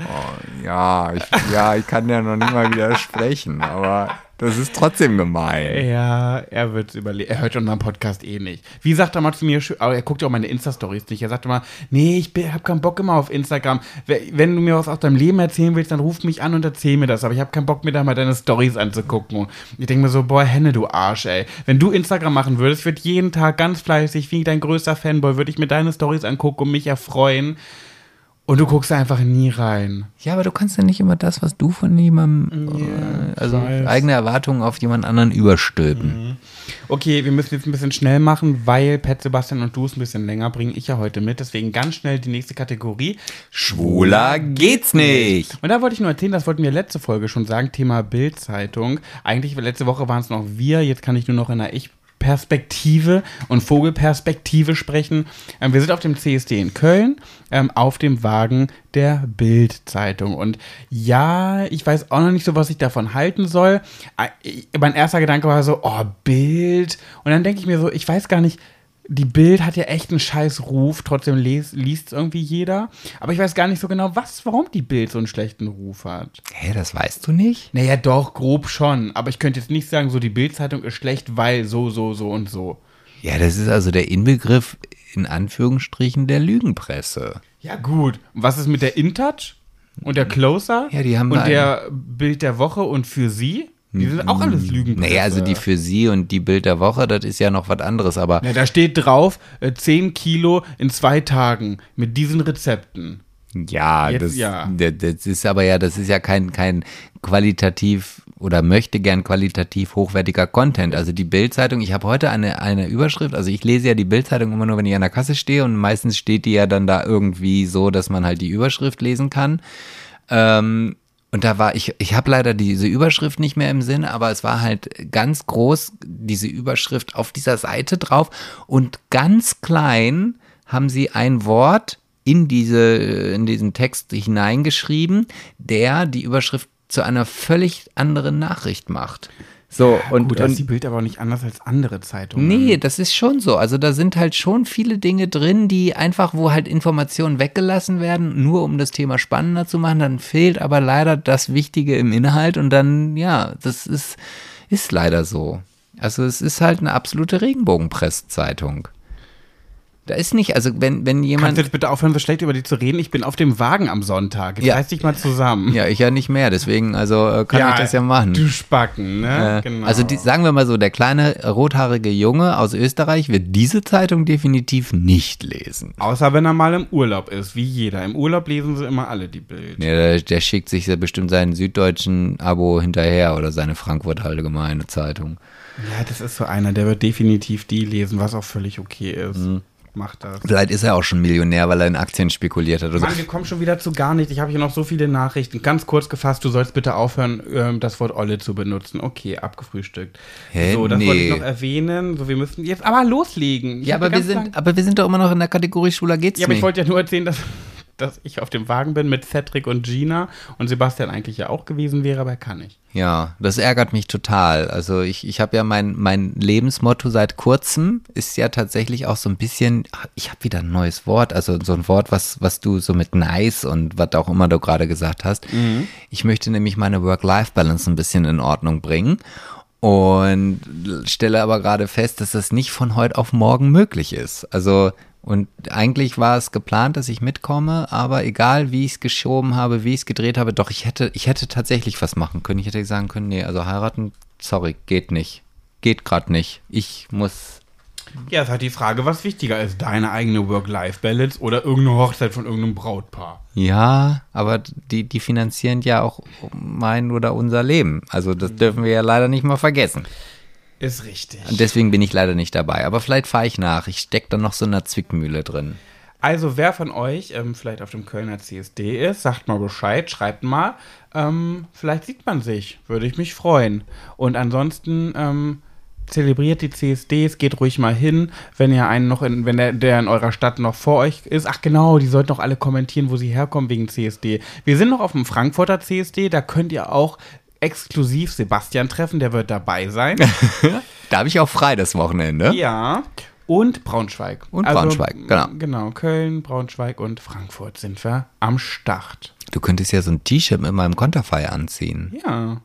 Ja, ich, ja, ich kann ja noch nicht mal widersprechen, aber das ist trotzdem gemein. Ja, er wird es überleben. Er hört unseren Podcast eh nicht. Wie sagt er mal zu mir, aber er guckt ja auch meine Insta-Stories nicht. Er sagt immer, nee, ich bin- hab keinen Bock immer auf Instagram. Wenn du mir was aus deinem Leben erzählen willst, dann ruf mich an und erzähl mir das. Aber ich habe keinen Bock, mir da mal deine Stories anzugucken. Ich denke mir so, boah, Henne, du Arsch, ey. Wenn du Instagram machen würdest, würde jeden Tag ganz fleißig, wie dein größter Fanboy, würde ich mir deine Stories angucken und mich erfreuen. Und du guckst einfach nie rein. Ja, aber du kannst ja nicht immer das, was du von jemandem, äh, also weiß. eigene Erwartungen auf jemand anderen überstülpen. Okay, wir müssen jetzt ein bisschen schnell machen, weil Pet Sebastian und du es ein bisschen länger bringen. Ich ja heute mit. Deswegen ganz schnell die nächste Kategorie. Schwuler geht's nicht. Und da wollte ich nur erzählen, das wollten wir letzte Folge schon sagen, Thema Bildzeitung. Eigentlich, letzte Woche waren es noch wir, jetzt kann ich nur noch in einer Ich- Perspektive und Vogelperspektive sprechen. Ähm, wir sind auf dem CSD in Köln, ähm, auf dem Wagen der Bild-Zeitung. Und ja, ich weiß auch noch nicht so, was ich davon halten soll. Äh, mein erster Gedanke war so, oh, Bild. Und dann denke ich mir so, ich weiß gar nicht, die Bild hat ja echt einen scheiß Ruf, trotzdem liest es irgendwie jeder. Aber ich weiß gar nicht so genau, was, warum die Bild so einen schlechten Ruf hat. Hä, das weißt du nicht? Naja, doch, grob schon. Aber ich könnte jetzt nicht sagen, so die Bildzeitung ist schlecht, weil so, so, so und so. Ja, das ist also der Inbegriff in Anführungsstrichen der Lügenpresse. Ja, gut. Was ist mit der InTouch und der Closer? Ja, die haben Und der Bild der Woche und für sie? Die sind auch alles Lügen. Naja, also die für sie und die Bild der Woche, das ist ja noch was anderes, aber Ja, da steht drauf, äh, 10 Kilo in zwei Tagen mit diesen Rezepten. Ja, Jetzt das, ja. Das ist aber ja, das ist ja kein, kein qualitativ oder möchte gern qualitativ hochwertiger Content. Also die Bildzeitung, ich habe heute eine, eine Überschrift, also ich lese ja die Bildzeitung immer nur, wenn ich an der Kasse stehe und meistens steht die ja dann da irgendwie so, dass man halt die Überschrift lesen kann. Ähm, und da war ich, ich habe leider diese Überschrift nicht mehr im Sinn, aber es war halt ganz groß, diese Überschrift auf dieser Seite drauf und ganz klein haben sie ein Wort in diese, in diesen Text hineingeschrieben, der die Überschrift zu einer völlig anderen Nachricht macht. So, und, Gut, da ist und die Bild aber auch nicht anders als andere Zeitungen. Nee, das ist schon so. Also da sind halt schon viele Dinge drin, die einfach, wo halt Informationen weggelassen werden, nur um das Thema spannender zu machen. Dann fehlt aber leider das Wichtige im Inhalt und dann, ja, das ist, ist leider so. Also es ist halt eine absolute Regenbogenpresszeitung. Da ist nicht, also wenn, wenn Kannst jemand. du jetzt bitte aufhören, so schlecht über die zu reden? Ich bin auf dem Wagen am Sonntag. Jetzt Ja. reiß dich mal zusammen. Ja, ich ja nicht mehr, deswegen, also äh, kann ich das ja machen. Du Spacken, ne? Äh, Also die, sagen wir mal so, der kleine rothaarige Junge aus Österreich wird diese Zeitung definitiv nicht lesen. Außer wenn er mal im Urlaub ist, wie jeder. Im Urlaub lesen sie immer alle die Bild. Ja, der, der schickt sich ja bestimmt seinen süddeutschen Abo hinterher oder seine Frankfurt Allgemeine Zeitung. Ja, das ist so einer, der wird definitiv die lesen, was auch völlig okay ist. Mhm. Macht das. Vielleicht ist er auch schon Millionär, weil er in Aktien spekuliert hat. Oder so. Mann, wir kommen schon wieder zu gar nichts. Ich habe hier noch so viele Nachrichten. Ganz kurz gefasst, du sollst bitte aufhören, ähm, das Wort Olle zu benutzen. Okay, abgefrühstückt. Hä? So, das Nee. wollte ich noch erwähnen. So, wir müssen jetzt aber loslegen. Ich Ja, aber wir, sind, aber wir sind doch immer noch in der Kategorie Schwuler geht's Ja, aber ich nicht. wollte ja nur erzählen, dass dass ich auf dem Wagen bin mit Cedric und Gina und Sebastian eigentlich ja auch gewesen wäre, aber er kann nicht. Ja, das ärgert mich total. Also ich, ich habe ja mein, mein Lebensmotto seit kurzem, ist ja tatsächlich auch so ein bisschen, ich habe wieder ein neues Wort, also so ein Wort, was, was du so mit nice und was auch immer du gerade gesagt hast. Mhm. Ich möchte nämlich meine Work-Life-Balance ein bisschen in Ordnung bringen und stelle aber gerade fest, dass das nicht von heute auf morgen möglich ist. Also und eigentlich war es geplant, dass ich mitkomme, aber egal wie ich es geschoben habe, wie ich es gedreht habe, doch ich hätte, ich hätte tatsächlich was machen können. Ich hätte sagen können, nee, also heiraten, sorry, geht nicht. Geht gerade nicht. Ich muss. Ja, es halt die Frage, was wichtiger ist, deine eigene Work-Life-Balance oder irgendeine Hochzeit von irgendeinem Brautpaar. Ja, aber die, die finanzieren ja auch mein oder unser Leben. Also das dürfen wir ja leider nicht mal vergessen. Ist richtig. Und deswegen bin ich leider nicht dabei. Aber vielleicht fahre ich nach. Ich stecke da noch so in einer Zwickmühle drin. Also, wer von euch ähm, vielleicht auf dem Kölner CSD ist, sagt mal Bescheid, schreibt mal. Ähm, vielleicht sieht man sich. Würde ich mich freuen. Und ansonsten ähm, zelebriert die CSDs, geht ruhig mal hin, wenn ihr einen noch in, wenn der, der in eurer Stadt noch vor euch ist. Ach genau, die sollten auch alle kommentieren, wo sie herkommen wegen CSD. Wir sind noch auf dem Frankfurter CSD, da könnt ihr auch exklusiv Sebastian treffen, der wird dabei sein. da habe ich auch frei das Wochenende. Ja. Und Braunschweig. Und also, Braunschweig, genau. Genau, Köln, Braunschweig und Frankfurt sind wir am Start. Du könntest ja so ein T-Shirt mit meinem Konterfei anziehen. Ja.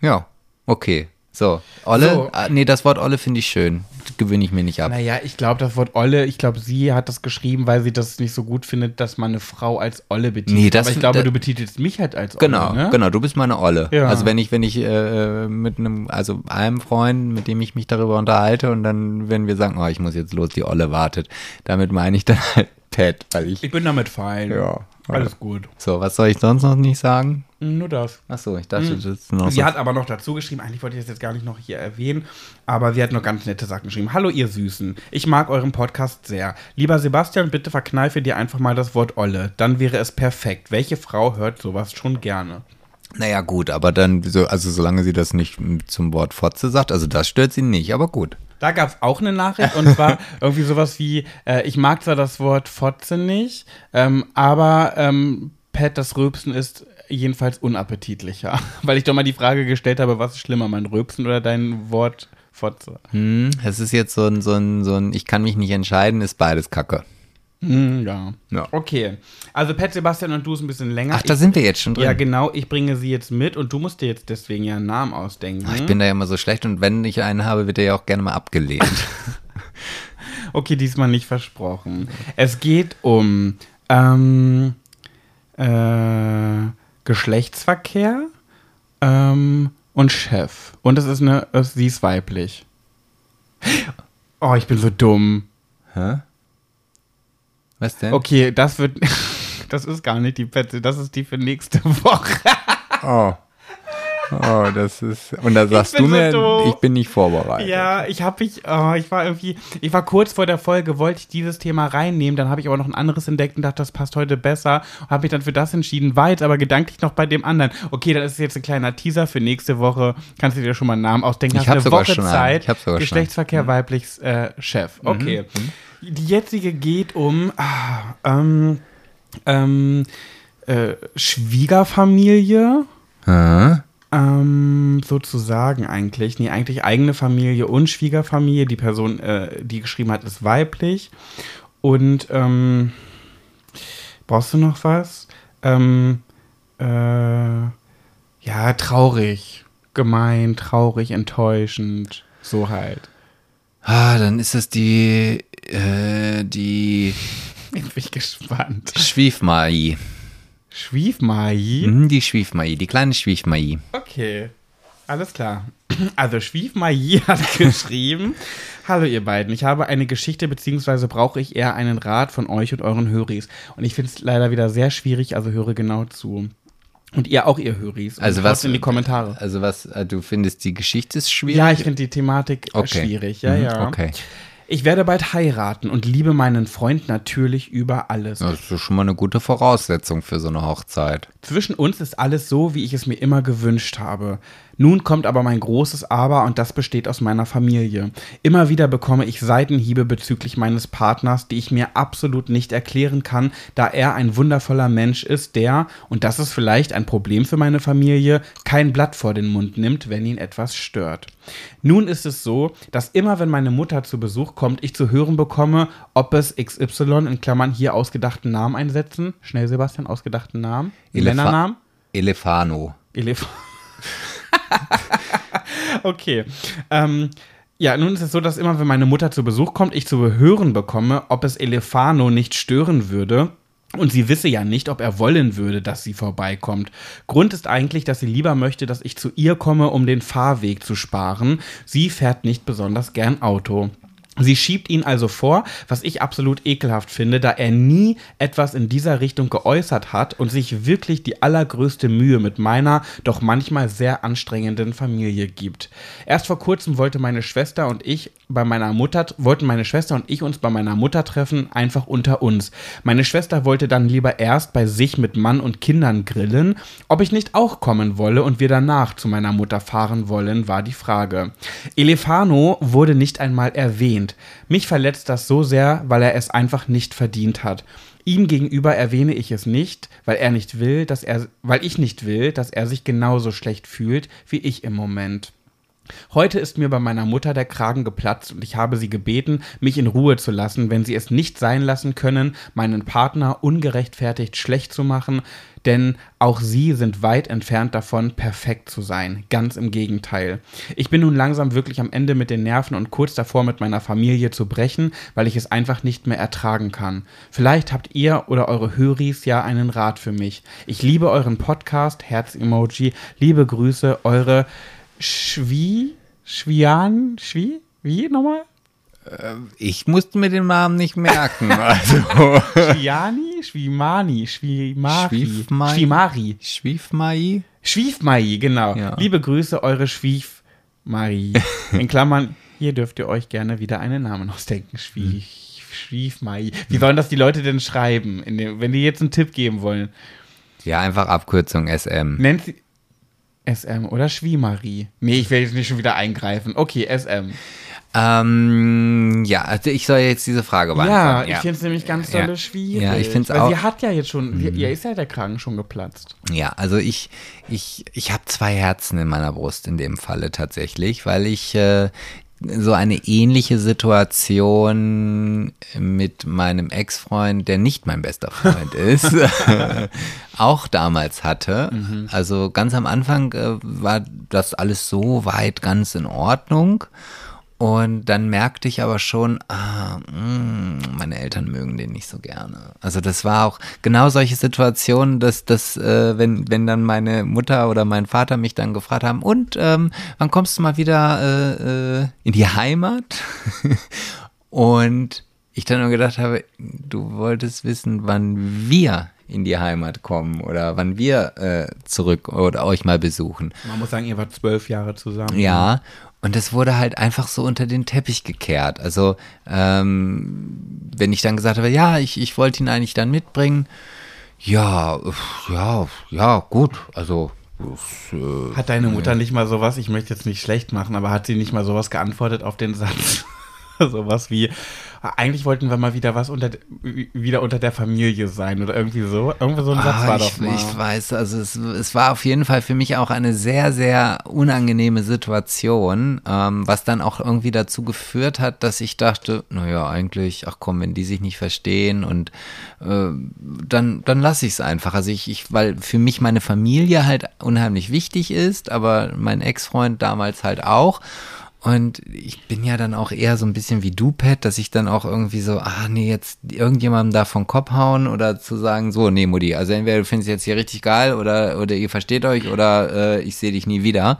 Ja, okay. So, Olle, so. Ah, nee, das Wort Olle finde ich schön. Gewöhne ich mir nicht ab. Naja, ich glaube, das Wort Olle, ich glaube, sie hat das geschrieben, weil sie das nicht so gut findet, dass man eine Frau als Olle betitelt. Nee, das, Aber ich glaube, da, du betitelst mich halt als Olle. Genau, ne? genau, du bist meine Olle. Ja. Also wenn ich, wenn ich äh, mit einem, also einem Freund, mit dem ich mich darüber unterhalte und dann, wenn wir sagen, oh, ich muss jetzt los, die Olle wartet, damit meine ich dann halt Pat, weil ich. Ich bin damit fein. Ja. Alles gut. So, was soll ich sonst noch nicht sagen? Nur das. Achso, ich dachte, mhm. das ist noch. Sie so. hat aber noch dazu geschrieben, eigentlich wollte ich das jetzt gar nicht noch hier erwähnen, aber sie hat noch ganz nette Sachen geschrieben. Hallo, ihr Süßen. Ich mag euren Podcast sehr. Lieber Sebastian, bitte verkneife dir einfach mal das Wort Olle. Dann wäre es perfekt. Welche Frau hört sowas schon gerne? Naja, gut, aber dann, so, also solange sie das nicht zum Wort Fotze sagt, also das stört sie nicht, aber gut. Da gab es auch eine Nachricht und zwar irgendwie sowas wie, äh, ich mag zwar das Wort Fotze nicht, ähm, aber ähm, Pat, das Rülpsen ist jedenfalls unappetitlicher. Weil ich doch mal die Frage gestellt habe, was ist schlimmer, mein Rülpsen oder dein Wort Fotze? Hm, es ist jetzt so ein, so ein, so ein, ich kann mich nicht entscheiden, ist beides Kacke. Hm, ja. ja. Okay. Also Pat, Sebastian und du ist ein bisschen länger. Ach, da sind wir jetzt schon drin. Ja, genau. Ich bringe sie jetzt mit und du musst dir jetzt deswegen ja einen Namen ausdenken. Ach, ich bin da ja immer so schlecht und wenn ich einen habe, wird der ja auch gerne mal abgelehnt. okay, diesmal nicht versprochen. Es geht um ähm, äh, Geschlechtsverkehr ähm, und Chef. Und es ist eine, sie ist weiblich. Oh, ich bin so dumm. Hä? Was denn? Okay, das wird. Das ist gar nicht die Pette, das ist die für nächste Woche. Oh. Oh, das ist. Und da sagst du mir, so ich bin nicht vorbereitet. Ja, ich habe mich, oh, ich war irgendwie, ich war kurz vor der Folge, wollte ich dieses Thema reinnehmen, dann habe ich aber noch ein anderes entdeckt und dachte, das passt heute besser. Habe mich dann für das entschieden, war jetzt aber gedanklich noch bei dem anderen. Okay, dann ist jetzt ein kleiner Teaser für nächste Woche. Kannst du dir schon mal einen Namen ausdenken? Ich habe sogar Woche schon Zeit. Ich sogar Geschlechtsverkehr, schon. Mhm. weibliches äh, Chef. Okay. Mhm. Die jetzige geht um ah, ähm, ähm, äh, Schwiegerfamilie. Aha. Ähm, sozusagen eigentlich. Nee, eigentlich eigene Familie und Schwiegerfamilie. Die Person, äh, die geschrieben hat, ist weiblich. Und ähm, brauchst du noch was? Ähm, äh, ja, traurig, gemein, traurig, enttäuschend. So halt. Ah, dann ist es die, äh, die. Jetzt bin ich gespannt. Schwiefmai. Schwiefmai? Mhm, die Schwiefmai, die kleine Schwiefmai. Okay, alles klar. Also Schwiefmai hat geschrieben, Hallo ihr beiden, ich habe eine Geschichte beziehungsweise brauche ich eher einen Rat von euch und euren Höris. Und ich finde es leider wieder sehr schwierig, also höre genau zu. Und ihr auch, ihr Höris. Also was in die Kommentare. Also was, äh, du findest die Geschichte ist schwierig? Ja, ich finde die Thematik okay. schwierig, ja, mhm, ja. Okay. Ich werde bald heiraten und liebe meinen Freund natürlich über alles. Das ist schon mal eine gute Voraussetzung für so eine Hochzeit. Zwischen uns ist alles so, wie ich es mir immer gewünscht habe. Nun kommt aber mein großes Aber und das besteht aus meiner Familie. Immer wieder bekomme ich Seitenhiebe bezüglich meines Partners, die ich mir absolut nicht erklären kann, da er ein wundervoller Mensch ist, der, und das ist vielleicht ein Problem für meine Familie, kein Blatt vor den Mund nimmt, wenn ihn etwas stört. Nun ist es so, dass immer wenn meine Mutter zu Besuch kommt, ich zu hören bekomme, ob es XY in Klammern hier ausgedachten Namen einsetzen. Schnell, Sebastian, ausgedachten Namen. Elefa Männernamen. Elefano. Elef okay. Ähm, ja, nun ist es so, dass immer, wenn meine Mutter zu Besuch kommt, ich zu hören bekomme, ob es Elefano nicht stören würde. Und sie wisse ja nicht, ob er wollen würde, dass sie vorbeikommt. Grund ist eigentlich, dass sie lieber möchte, dass ich zu ihr komme, um den Fahrweg zu sparen. Sie fährt nicht besonders gern Auto. Sie schiebt ihn also vor, was ich absolut ekelhaft finde, da er nie etwas in dieser Richtung geäußert hat und sich wirklich die allergrößte Mühe mit meiner doch manchmal sehr anstrengenden Familie gibt. Erst vor kurzem wollte meine Schwester und ich bei meiner Mutter wollten meine Schwester und ich uns bei meiner Mutter treffen, einfach unter uns. Meine Schwester wollte dann lieber erst bei sich mit Mann und Kindern grillen, ob ich nicht auch kommen wolle und wir danach zu meiner Mutter fahren wollen, war die Frage. Elefano wurde nicht einmal erwähnt. Mich verletzt das so sehr, weil er es einfach nicht verdient hat. Ihm gegenüber erwähne ich es nicht, weil er nicht will, dass er, weil ich nicht will, dass er sich genauso schlecht fühlt wie ich im Moment. Heute ist mir bei meiner Mutter der Kragen geplatzt und ich habe sie gebeten, mich in Ruhe zu lassen, wenn sie es nicht sein lassen können, meinen Partner ungerechtfertigt schlecht zu machen, denn auch sie sind weit entfernt davon, perfekt zu sein. Ganz im Gegenteil. Ich bin nun langsam wirklich am Ende mit den Nerven und kurz davor mit meiner Familie zu brechen, weil ich es einfach nicht mehr ertragen kann. Vielleicht habt ihr oder eure Höris ja einen Rat für mich. Ich liebe euren Podcast, Herz-Emoji. Liebe Grüße, eure Schwie, Schwian, Schwie, wie nochmal? Äh, ich musste mir den Namen nicht merken. Also. Schwiani, Schwimani, Schwimari. Schwiefmai. Schwimari. Schwiefmai. Schwiefmai, genau. Ja. Liebe Grüße, eure Schwiefmai. In Klammern, hier dürft ihr euch gerne wieder einen Namen ausdenken. Schwief, Schwiefmai. Wie sollen das die Leute denn schreiben, dem, wenn die jetzt einen Tipp geben wollen? Ja, einfach Abkürzung SM. Nennt sie, SM oder Schwiemarie? Nee, ich will jetzt nicht schon wieder eingreifen. Okay, SM. Ähm, ja, also ich soll jetzt diese Frage beantworten. Ja, ich finde es nämlich ganz dolle ja. schwierig. Ja, ich finde es auch. Sie hat ja jetzt schon, mhm. ihr ist ja der Kragen schon geplatzt. Ja, also ich, ich, ich habe zwei Herzen in meiner Brust in dem Falle tatsächlich, weil ich äh, so eine ähnliche Situation mit meinem Ex-Freund, der nicht mein bester Freund ist, auch damals hatte. Mhm. Also ganz am Anfang äh, war das alles so weit ganz in Ordnung. Und dann merkte ich aber schon, ah, mh, mm, meine Eltern mögen den nicht so gerne. Also das war auch genau solche Situationen, dass, dass äh, wenn, wenn dann meine Mutter oder mein Vater mich dann gefragt haben, und ähm, wann kommst du mal wieder äh, äh, in die Heimat? und ich dann nur gedacht habe, du wolltest wissen, wann wir in die Heimat kommen oder wann wir äh, zurück oder euch mal besuchen. Man muss sagen, ihr wart zwölf Jahre zusammen. Ja, und das wurde halt einfach so unter den Teppich gekehrt. Also, ähm, wenn ich dann gesagt habe, ja, ich, ich wollte ihn eigentlich dann mitbringen, ja, ja, ja, gut, also. Das, äh, hat deine Mutter nicht mal sowas, ich möchte jetzt nicht schlecht machen, aber hat sie nicht mal sowas geantwortet auf den Satz? sowas wie, eigentlich wollten wir mal wieder was unter, wieder unter der Familie sein oder irgendwie so. Irgendwie so ein Satz ah, war ich, doch mal. Ich weiß, also es, es war auf jeden Fall für mich auch eine sehr, sehr unangenehme Situation, ähm, was dann auch irgendwie dazu geführt hat, dass ich dachte, naja, eigentlich, ach komm, wenn die sich nicht verstehen und äh, dann, dann lasse ich es einfach. Also ich, ich, weil für mich meine Familie halt unheimlich wichtig ist, aber mein Ex-Freund damals halt auch. Und ich bin ja dann auch eher so ein bisschen wie du, Pat, dass ich dann auch irgendwie so, ah nee, jetzt irgendjemandem da vom Kopf hauen oder zu sagen, so, nee, Mutti, also entweder du findest jetzt hier richtig geil oder, oder ihr versteht euch oder äh, ich sehe dich nie wieder.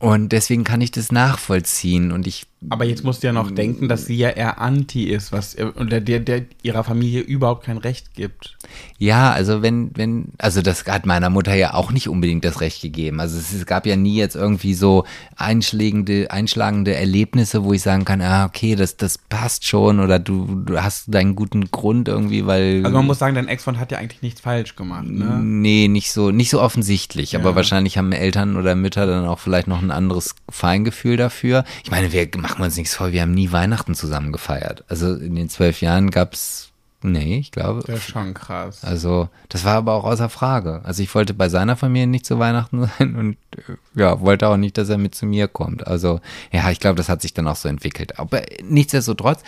Und deswegen kann ich das nachvollziehen. Und ich Aber jetzt musst du ja noch denken, dass sie ja eher anti ist, was und der, der, der ihrer Familie überhaupt kein Recht gibt. Ja, also wenn, wenn, also das hat meiner Mutter ja auch nicht unbedingt das Recht gegeben. Also es, es gab ja nie jetzt irgendwie so einschlägende, einschlagende Erlebnisse, wo ich sagen kann, ah, okay, das, das passt schon oder du, du hast deinen guten Grund irgendwie, weil. Also man muss sagen, dein Ex-Freund hat ja eigentlich nichts falsch gemacht, ne? Nee, nicht so, nicht so offensichtlich. Ja. Aber wahrscheinlich haben Eltern oder Mütter dann auch vielleicht noch ein anderes Feingefühl dafür. Ich meine, wir machen uns nichts vor, wir haben nie Weihnachten zusammen gefeiert. Also in den zwölf Jahren gab's Nee, ich glaube. Das ist schon krass. Also, das war aber auch außer Frage. Also, ich wollte bei seiner Familie nicht zu Weihnachten sein und äh, ja, wollte auch nicht, dass er mit zu mir kommt. Also, ja, ich glaube, das hat sich dann auch so entwickelt. Aber nichtsdestotrotz,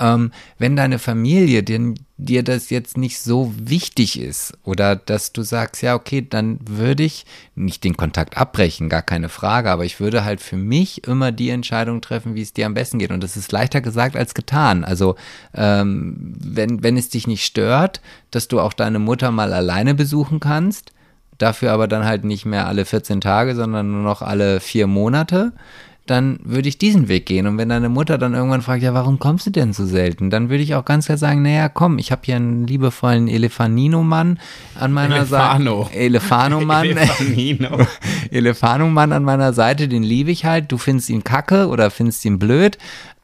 ähm, wenn deine Familie dir, dir das jetzt nicht so wichtig ist oder dass du sagst, ja, okay, dann würde ich nicht den Kontakt abbrechen, gar keine Frage, aber ich würde halt für mich immer die Entscheidung treffen, wie es dir am besten geht. Und das ist leichter gesagt als getan. Also ähm, wenn, wenn es dich nicht stört, dass du auch deine Mutter mal alleine besuchen kannst, dafür aber dann halt nicht mehr alle 14 Tage, sondern nur noch alle vier Monate, dann würde ich diesen Weg gehen. Und wenn deine Mutter dann irgendwann fragt, ja, warum kommst du denn so selten? Dann würde ich auch ganz klar sagen, naja, komm, ich habe hier einen liebevollen Elefanino-Mann an meiner Elefano. Seite. Elefano-Mann. Elefanino. Elefano-Mann an meiner Seite, den liebe ich halt. Du findest ihn kacke oder findest ihn blöd.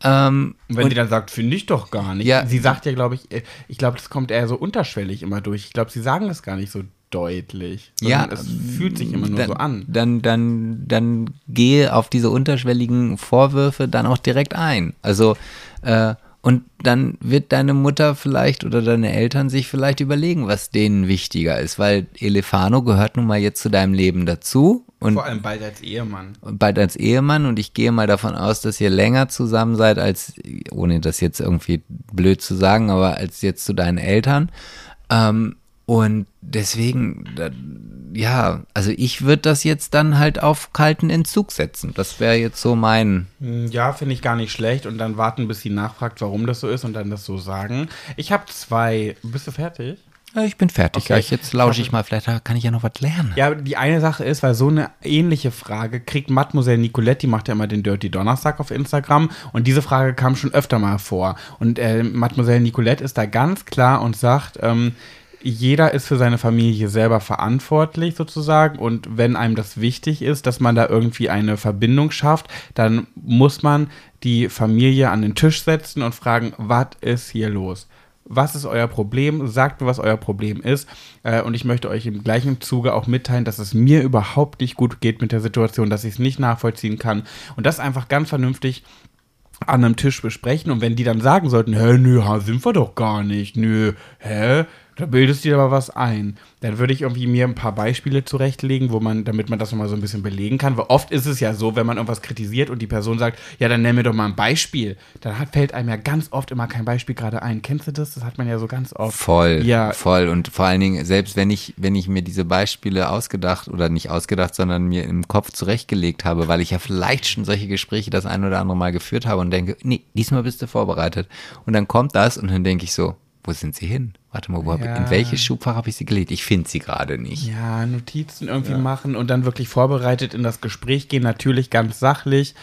Ähm, wenn und- sie dann sagt, finde ich doch gar nicht. Ja. Sie sagt ja, glaube ich, äh, ich glaube, das kommt eher so unterschwellig immer durch. Ich glaube, sie sagen es gar nicht so deutlich. Ja, es fühlt sich immer nur dann, so an. Dann, dann, dann gehe auf diese unterschwelligen Vorwürfe dann auch direkt ein. Also, äh, und dann wird deine Mutter vielleicht oder deine Eltern sich vielleicht überlegen, was denen wichtiger ist, weil Elefano gehört nun mal jetzt zu deinem Leben dazu und Vor allem bald als Ehemann. bald als Ehemann und ich gehe mal davon aus, dass ihr länger zusammen seid als, ohne das jetzt irgendwie blöd zu sagen, aber als jetzt zu deinen Eltern. Ähm, und deswegen, ja, also ich würde das jetzt dann halt auf kalten Entzug setzen. Das wäre jetzt so mein. Hm, Ja, finde ich gar nicht schlecht. Und dann warten, bis sie nachfragt, warum das so ist und dann das so sagen. Ich habe zwei. Bist du fertig? Ja, ich bin fertig. Okay. Ja, ich jetzt lausche ich mal, vielleicht kann ich ja noch was lernen. Ja, die eine Sache ist, weil so eine ähnliche Frage kriegt Mademoiselle Nicoletti, macht ja immer den Dirty Donnerstag auf Instagram und diese Frage kam schon öfter mal vor. Und äh, Mademoiselle Nicolette ist da ganz klar und sagt, ähm, jeder ist für seine Familie selber verantwortlich sozusagen und wenn einem das wichtig ist, dass man da irgendwie eine Verbindung schafft, dann muss man die Familie an den Tisch setzen und fragen, was ist hier los? was ist euer Problem? Sagt mir, was euer Problem ist. Äh, und ich möchte euch im gleichen Zuge auch mitteilen, dass es mir überhaupt nicht gut geht mit der Situation, dass ich es nicht nachvollziehen kann. Und das einfach ganz vernünftig an einem Tisch besprechen. Und wenn die dann sagen sollten, hä, nö, sind wir doch gar nicht, nö, hä, da bildest du dir aber was ein. Dann würde ich irgendwie mir ein paar Beispiele zurechtlegen, wo man, damit man das nochmal so ein bisschen belegen kann. Weil oft ist es ja so, wenn man irgendwas kritisiert und die Person sagt, ja, dann nenn mir doch mal ein Beispiel, dann hat, fällt einem ja ganz oft immer kein Beispiel gerade ein. Kennst du das? Das hat man ja so ganz oft. Voll, Ja. voll. Und vor allen Dingen, selbst wenn ich, wenn ich mir diese Beispiele ausgedacht oder nicht ausgedacht, sondern mir im Kopf zurechtgelegt habe, weil ich ja vielleicht schon solche Gespräche das ein oder andere Mal geführt habe und denke, nee, diesmal bist du vorbereitet. Und dann kommt das und dann denke ich so, wo sind sie hin? Warte mal, wo Ja. in welches Schubfach habe ich sie gelegt? Ich finde sie gerade nicht. Ja, Notizen irgendwie machen und dann wirklich vorbereitet in das Gespräch gehen, natürlich ganz sachlich.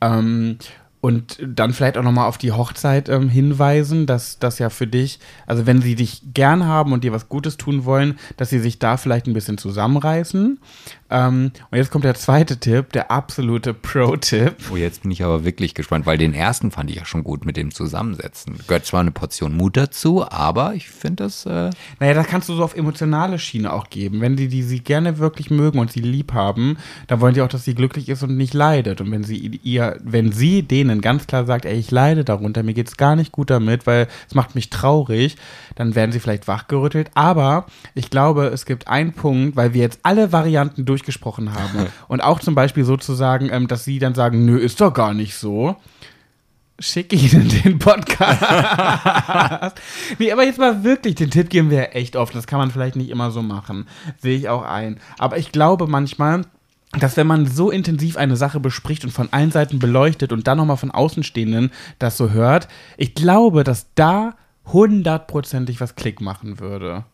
Ähm, und dann vielleicht auch nochmal auf die Hochzeit ähm, hinweisen, dass das ja für dich, also wenn sie dich gern haben und dir was Gutes tun wollen, dass sie sich da vielleicht ein bisschen zusammenreißen. Ähm, und jetzt kommt der zweite Tipp, der absolute Pro-Tipp. Oh, jetzt bin ich aber wirklich gespannt, weil den ersten fand ich ja schon gut mit dem Zusammensetzen. Gehört zwar eine Portion Mut dazu, aber ich finde das, äh, Naja, das kannst du so auf emotionale Schiene auch geben. Wenn die, die sie gerne wirklich mögen und sie lieb haben, dann wollen die auch, dass sie glücklich ist und nicht leidet. Und wenn sie ihr, wenn sie denen ganz klar sagt, ey, ich leide darunter, mir geht's gar nicht gut damit, weil es macht mich traurig, dann werden sie vielleicht wachgerüttelt. Aber ich glaube, es gibt einen Punkt, weil wir jetzt alle Varianten durchgesprochen haben und auch zum Beispiel sozusagen, ähm, dass sie dann sagen, nö, ist doch gar nicht so schick ihnen den Podcast. nee, aber jetzt mal wirklich, den Tipp geben wir ja echt oft. Das kann man vielleicht nicht immer so machen. Sehe ich auch ein. Aber ich glaube manchmal, dass wenn man so intensiv eine Sache bespricht und von allen Seiten beleuchtet und dann nochmal von Außenstehenden das so hört, ich glaube, dass da hundertprozentig was Klick machen würde.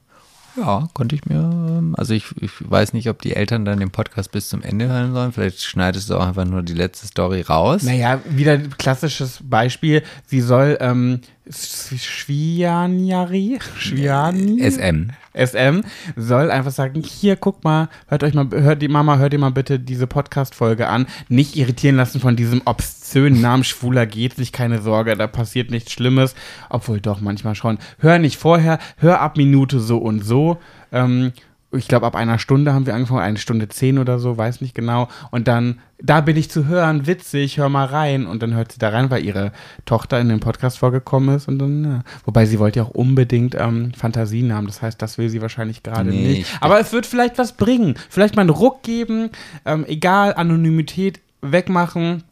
Ja, konnte ich mir. ähm, Also ich, ich weiß nicht, ob die Eltern dann den Podcast bis zum Ende hören sollen. Vielleicht schneidest du auch einfach nur die letzte Story raus. Naja, wieder ein klassisches Beispiel. Sie soll ähm, Schwianjari, Schwiani, SM. SM, soll einfach sagen, hier, guck mal, hört euch mal, hört die Mama, hört ihr mal bitte diese Podcast-Folge an. Nicht irritieren lassen von diesem obszönen Namen Schwuler geht's nicht, keine Sorge, da passiert nichts Schlimmes. Obwohl doch, manchmal schon. Hör nicht vorher, hör ab Minute so und so. Ähm, ich glaube, ab einer Stunde haben wir angefangen, eine Stunde zehn oder so, weiß nicht genau. Und dann, da bin ich zu hören, witzig, hör mal rein. Und dann hört sie da rein, weil ihre Tochter in den Podcast vorgekommen ist. Und dann, ja. Wobei sie wollte ja auch unbedingt ähm, Fantasien haben. Das heißt, das will sie wahrscheinlich gerade Nee, nicht. ich- Aber es wird vielleicht was bringen. Vielleicht mal einen Ruck geben, ähm, egal, Anonymität wegmachen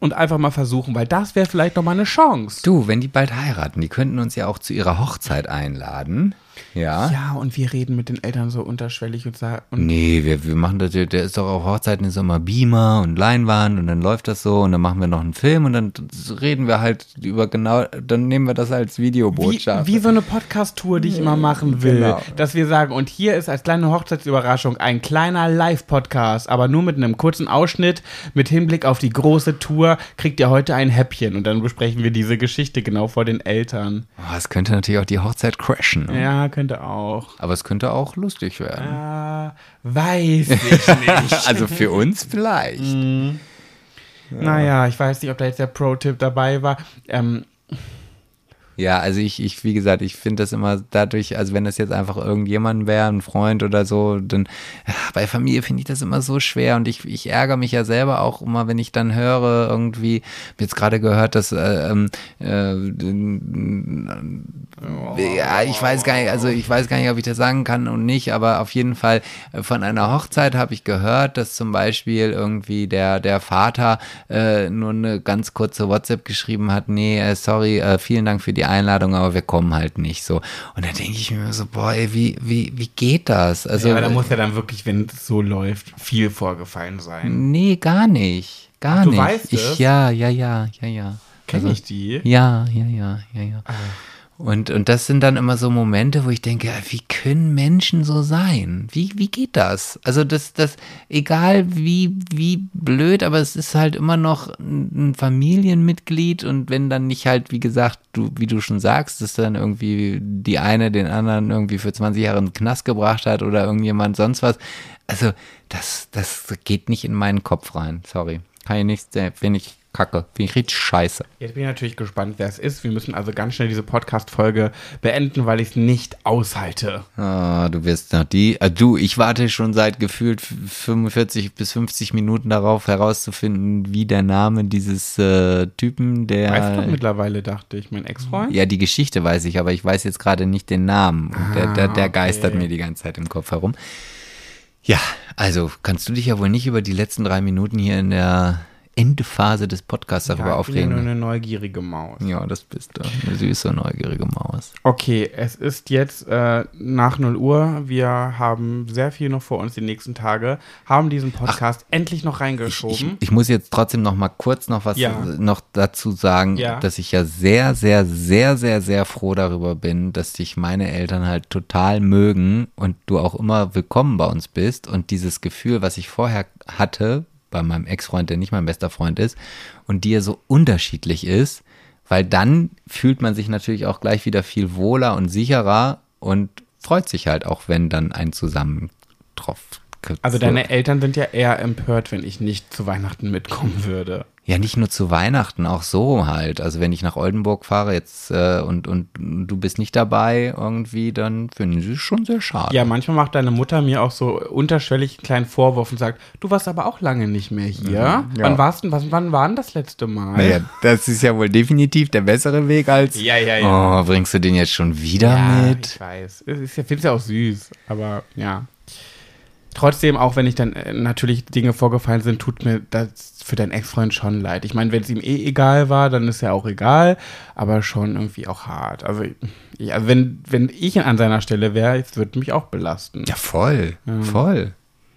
und einfach mal versuchen, weil das wäre vielleicht noch mal eine Chance. Du, wenn die bald heiraten, die könnten uns ja auch zu ihrer Hochzeit einladen. Ja. Ja, und wir reden mit den Eltern so unterschwellig und sagen, Nee, wir, wir machen das, der ist doch auf Hochzeiten ist immer Beamer und Leinwand und dann läuft das so und dann machen wir noch einen Film und dann reden wir halt über genau, dann nehmen wir das als Wie, Videobotschaft. wie so eine Podcast-Tour, die ich immer machen will. Genau. Dass wir sagen, und hier ist als kleine Hochzeitsüberraschung ein kleiner Live-Podcast, aber nur mit einem kurzen Ausschnitt mit Hinblick auf die große Tour kriegt ihr heute ein Häppchen. Und dann besprechen wir diese Geschichte genau vor den Eltern. Oh, es könnte natürlich auch die Hochzeit crashen. Ne? Ja, könnte auch. Aber es könnte auch lustig werden. Äh, weiß ich nicht. Also für uns vielleicht. Naja, ich weiß nicht, ob da jetzt der Pro-Tipp dabei war. Ähm, Ja, also ich, ich, wie gesagt, ich finde das immer dadurch, also wenn das jetzt einfach irgendjemand wäre, ein Freund oder so, dann bei Familie finde ich das immer so schwer und ich, ich ärgere mich ja selber auch immer, wenn ich dann höre, irgendwie, jetzt gerade gehört, dass äh, ähm, äh, ja, ich weiß gar nicht, also ich weiß gar nicht, ob ich das sagen kann und nicht, aber auf jeden Fall äh, von einer Hochzeit habe ich gehört, dass zum Beispiel irgendwie der, der Vater äh, nur eine ganz kurze WhatsApp geschrieben hat, nee, äh, sorry, äh, vielen Dank für die Einladung, aber wir kommen halt nicht so. Und da denke ich mir so, boah, ey, wie, wie, wie geht das? Also, ja, aber da muss ja dann wirklich, wenn es so läuft, viel vorgefallen sein. nee, gar nicht. Gar Ach, du nicht. weißt ich, es? Ja, ja, ja, ja, ja. Kenn Also- ich die? Ja, ja, ja, ja, ja. Und, und das sind dann immer so Momente, wo ich denke, wie können Menschen so sein? Wie, wie geht das? Also das, das, egal wie, wie blöd, aber es ist halt immer noch ein Familienmitglied und wenn dann nicht halt, wie gesagt, du, wie du schon sagst, dass dann irgendwie die eine den anderen irgendwie für 20 Jahre in den Knast gebracht hat oder irgendjemand sonst was. Also das, das geht nicht in meinen Kopf rein. Sorry. Kann ich nicht, finde ich kacke. Finde ich richtig scheiße. Jetzt bin ich natürlich gespannt, wer es ist. Wir müssen also ganz schnell diese Podcast-Folge beenden, weil ich es nicht aushalte. Ah, du wirst noch die. Äh, du, ich warte schon seit gefühlt 45 bis 50 Minuten darauf herauszufinden, wie der Name dieses äh, Typen, der. Weißt du mittlerweile, dachte ich, mein Ex-Freund? ja, die Geschichte weiß ich, aber ich weiß jetzt gerade nicht den Namen. Und der, der, der Ah, okay. geistert mir die ganze Zeit im Kopf herum. Ja, also kannst du dich ja wohl nicht über die letzten drei Minuten hier in der Endphase des Podcasts darüber ja, ich bin ja aufregen. nur ne? eine neugierige Maus. Ja, das bist du. Eine süße, neugierige Maus. Okay, es ist jetzt äh, nach 0 Uhr. Wir haben sehr viel noch vor uns die nächsten Tage. Haben diesen Podcast endlich noch Ich, reingeschoben. ich muss jetzt trotzdem noch mal kurz noch was Ja. äh, noch dazu sagen, Ja. dass ich ja sehr, sehr, sehr, sehr, sehr froh darüber bin, dass dich meine Eltern halt total mögen und du auch immer willkommen bei uns bist und dieses Gefühl, was ich vorher hatte, bei meinem Ex-Freund, der nicht mein bester Freund ist, und dir so unterschiedlich ist, weil dann fühlt man sich natürlich auch gleich wieder viel wohler und sicherer und freut sich halt auch, wenn dann ein Zusammentroff. also deine Eltern sind ja eher empört, wenn ich nicht zu Weihnachten mitkommen würde. Ja, nicht nur zu Weihnachten, auch so halt. Also wenn ich nach Oldenburg fahre jetzt äh, und, und du bist nicht dabei irgendwie, dann finden sie es schon sehr schade. Ja, manchmal macht deine Mutter mir auch so unterschwellig einen kleinen Vorwurf und sagt, du warst aber auch lange nicht mehr hier. ja. Wann warst du, was, wann war denn das letzte Mal? Naja, das ist ja wohl definitiv der bessere Weg als. Ja, ja, ja. Oh, bringst du den jetzt schon wieder ja, mit? ich weiß. Es ist ja, finde es ja auch süß, aber ja. Trotzdem, auch wenn ich dann äh, natürlich Dinge vorgefallen sind, tut mir das für deinen Ex-Freund schon leid. Ich meine, wenn es ihm eh egal war, dann ist ja auch egal, aber schon irgendwie auch hart. Also, also wenn, wenn ich an seiner Stelle wäre, es würde mich auch belasten. Ja, voll, Mhm. voll.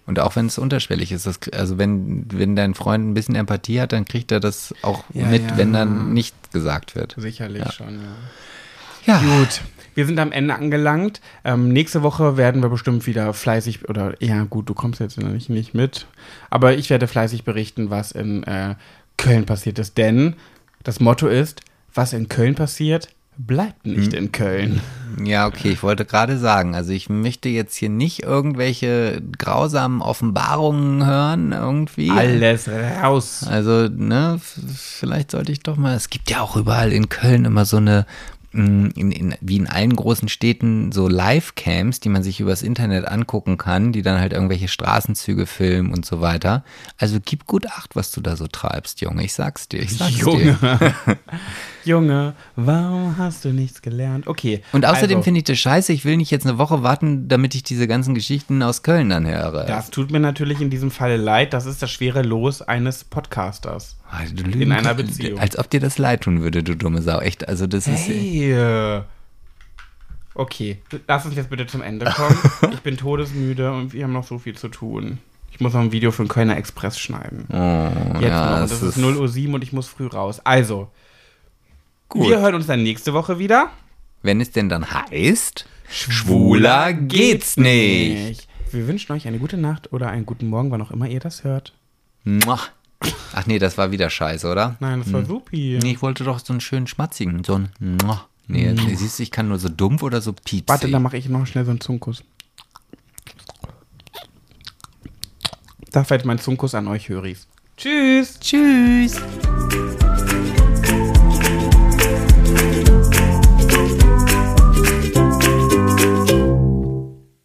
Und auch wenn es unterschwellig ist, das, also wenn, wenn dein Freund ein bisschen Empathie hat, dann kriegt er das auch Ja, mit, ja. wenn dann nichts gesagt wird. Sicherlich Ja. schon, ja. Ja. Gut. Wir sind am Ende angelangt. Ähm, nächste Woche werden wir bestimmt wieder fleißig, oder ja gut, du kommst jetzt nicht, nicht mit, aber ich werde fleißig berichten, was in äh, Köln passiert ist. Denn das Motto ist, was in Köln passiert, bleibt nicht hm. in Köln. Ja, okay, ich wollte gerade sagen, also ich möchte jetzt hier nicht irgendwelche grausamen Offenbarungen hören, irgendwie. Alles raus. Also, ne, vielleicht sollte ich doch mal, es gibt ja auch überall in Köln immer so eine in, in, wie in allen großen Städten so Live-Cams, die man sich übers Internet angucken kann, die dann halt irgendwelche Straßenzüge filmen und so weiter. Also gib gut Acht, was du da so treibst, Junge. Ich sag's dir, ich sag's Junge. dir. Junge, warum hast du nichts gelernt? Okay. Und außerdem also, finde ich das scheiße, ich will nicht jetzt eine Woche warten, damit ich diese ganzen Geschichten aus Köln dann höre. Das tut mir natürlich in diesem Falle leid. Das ist das schwere Los eines Podcasters. Also, in einer Beziehung. Als ob dir das leid tun würde, du dumme Sau. Echt, also das hey. ist. Okay, lass uns jetzt bitte zum Ende kommen. ich bin todesmüde und wir haben noch so viel zu tun. Ich muss noch ein Video für den Kölner Express schneiden. Oh, jetzt ja, noch. Und das ist 0 Uhr 7 und ich muss früh raus. Also, Gut. Wir hören uns dann nächste Woche wieder. Wenn es denn dann heißt, schwuler geht's nicht. Wir wünschen euch eine gute Nacht oder einen guten Morgen, wann auch immer ihr das hört. Ach nee, das war wieder scheiße, oder? Nein, das war hm. supi. Nee, ich wollte doch so einen schönen schmatzigen, so ein Nee, hm. siehst du, ich kann nur so dumpf oder so piepsig. Warte, dann mache ich noch schnell so einen Zungenkuss. Da fällt mein Zungenkuss an euch, Höris. Tschüss. Tschüss.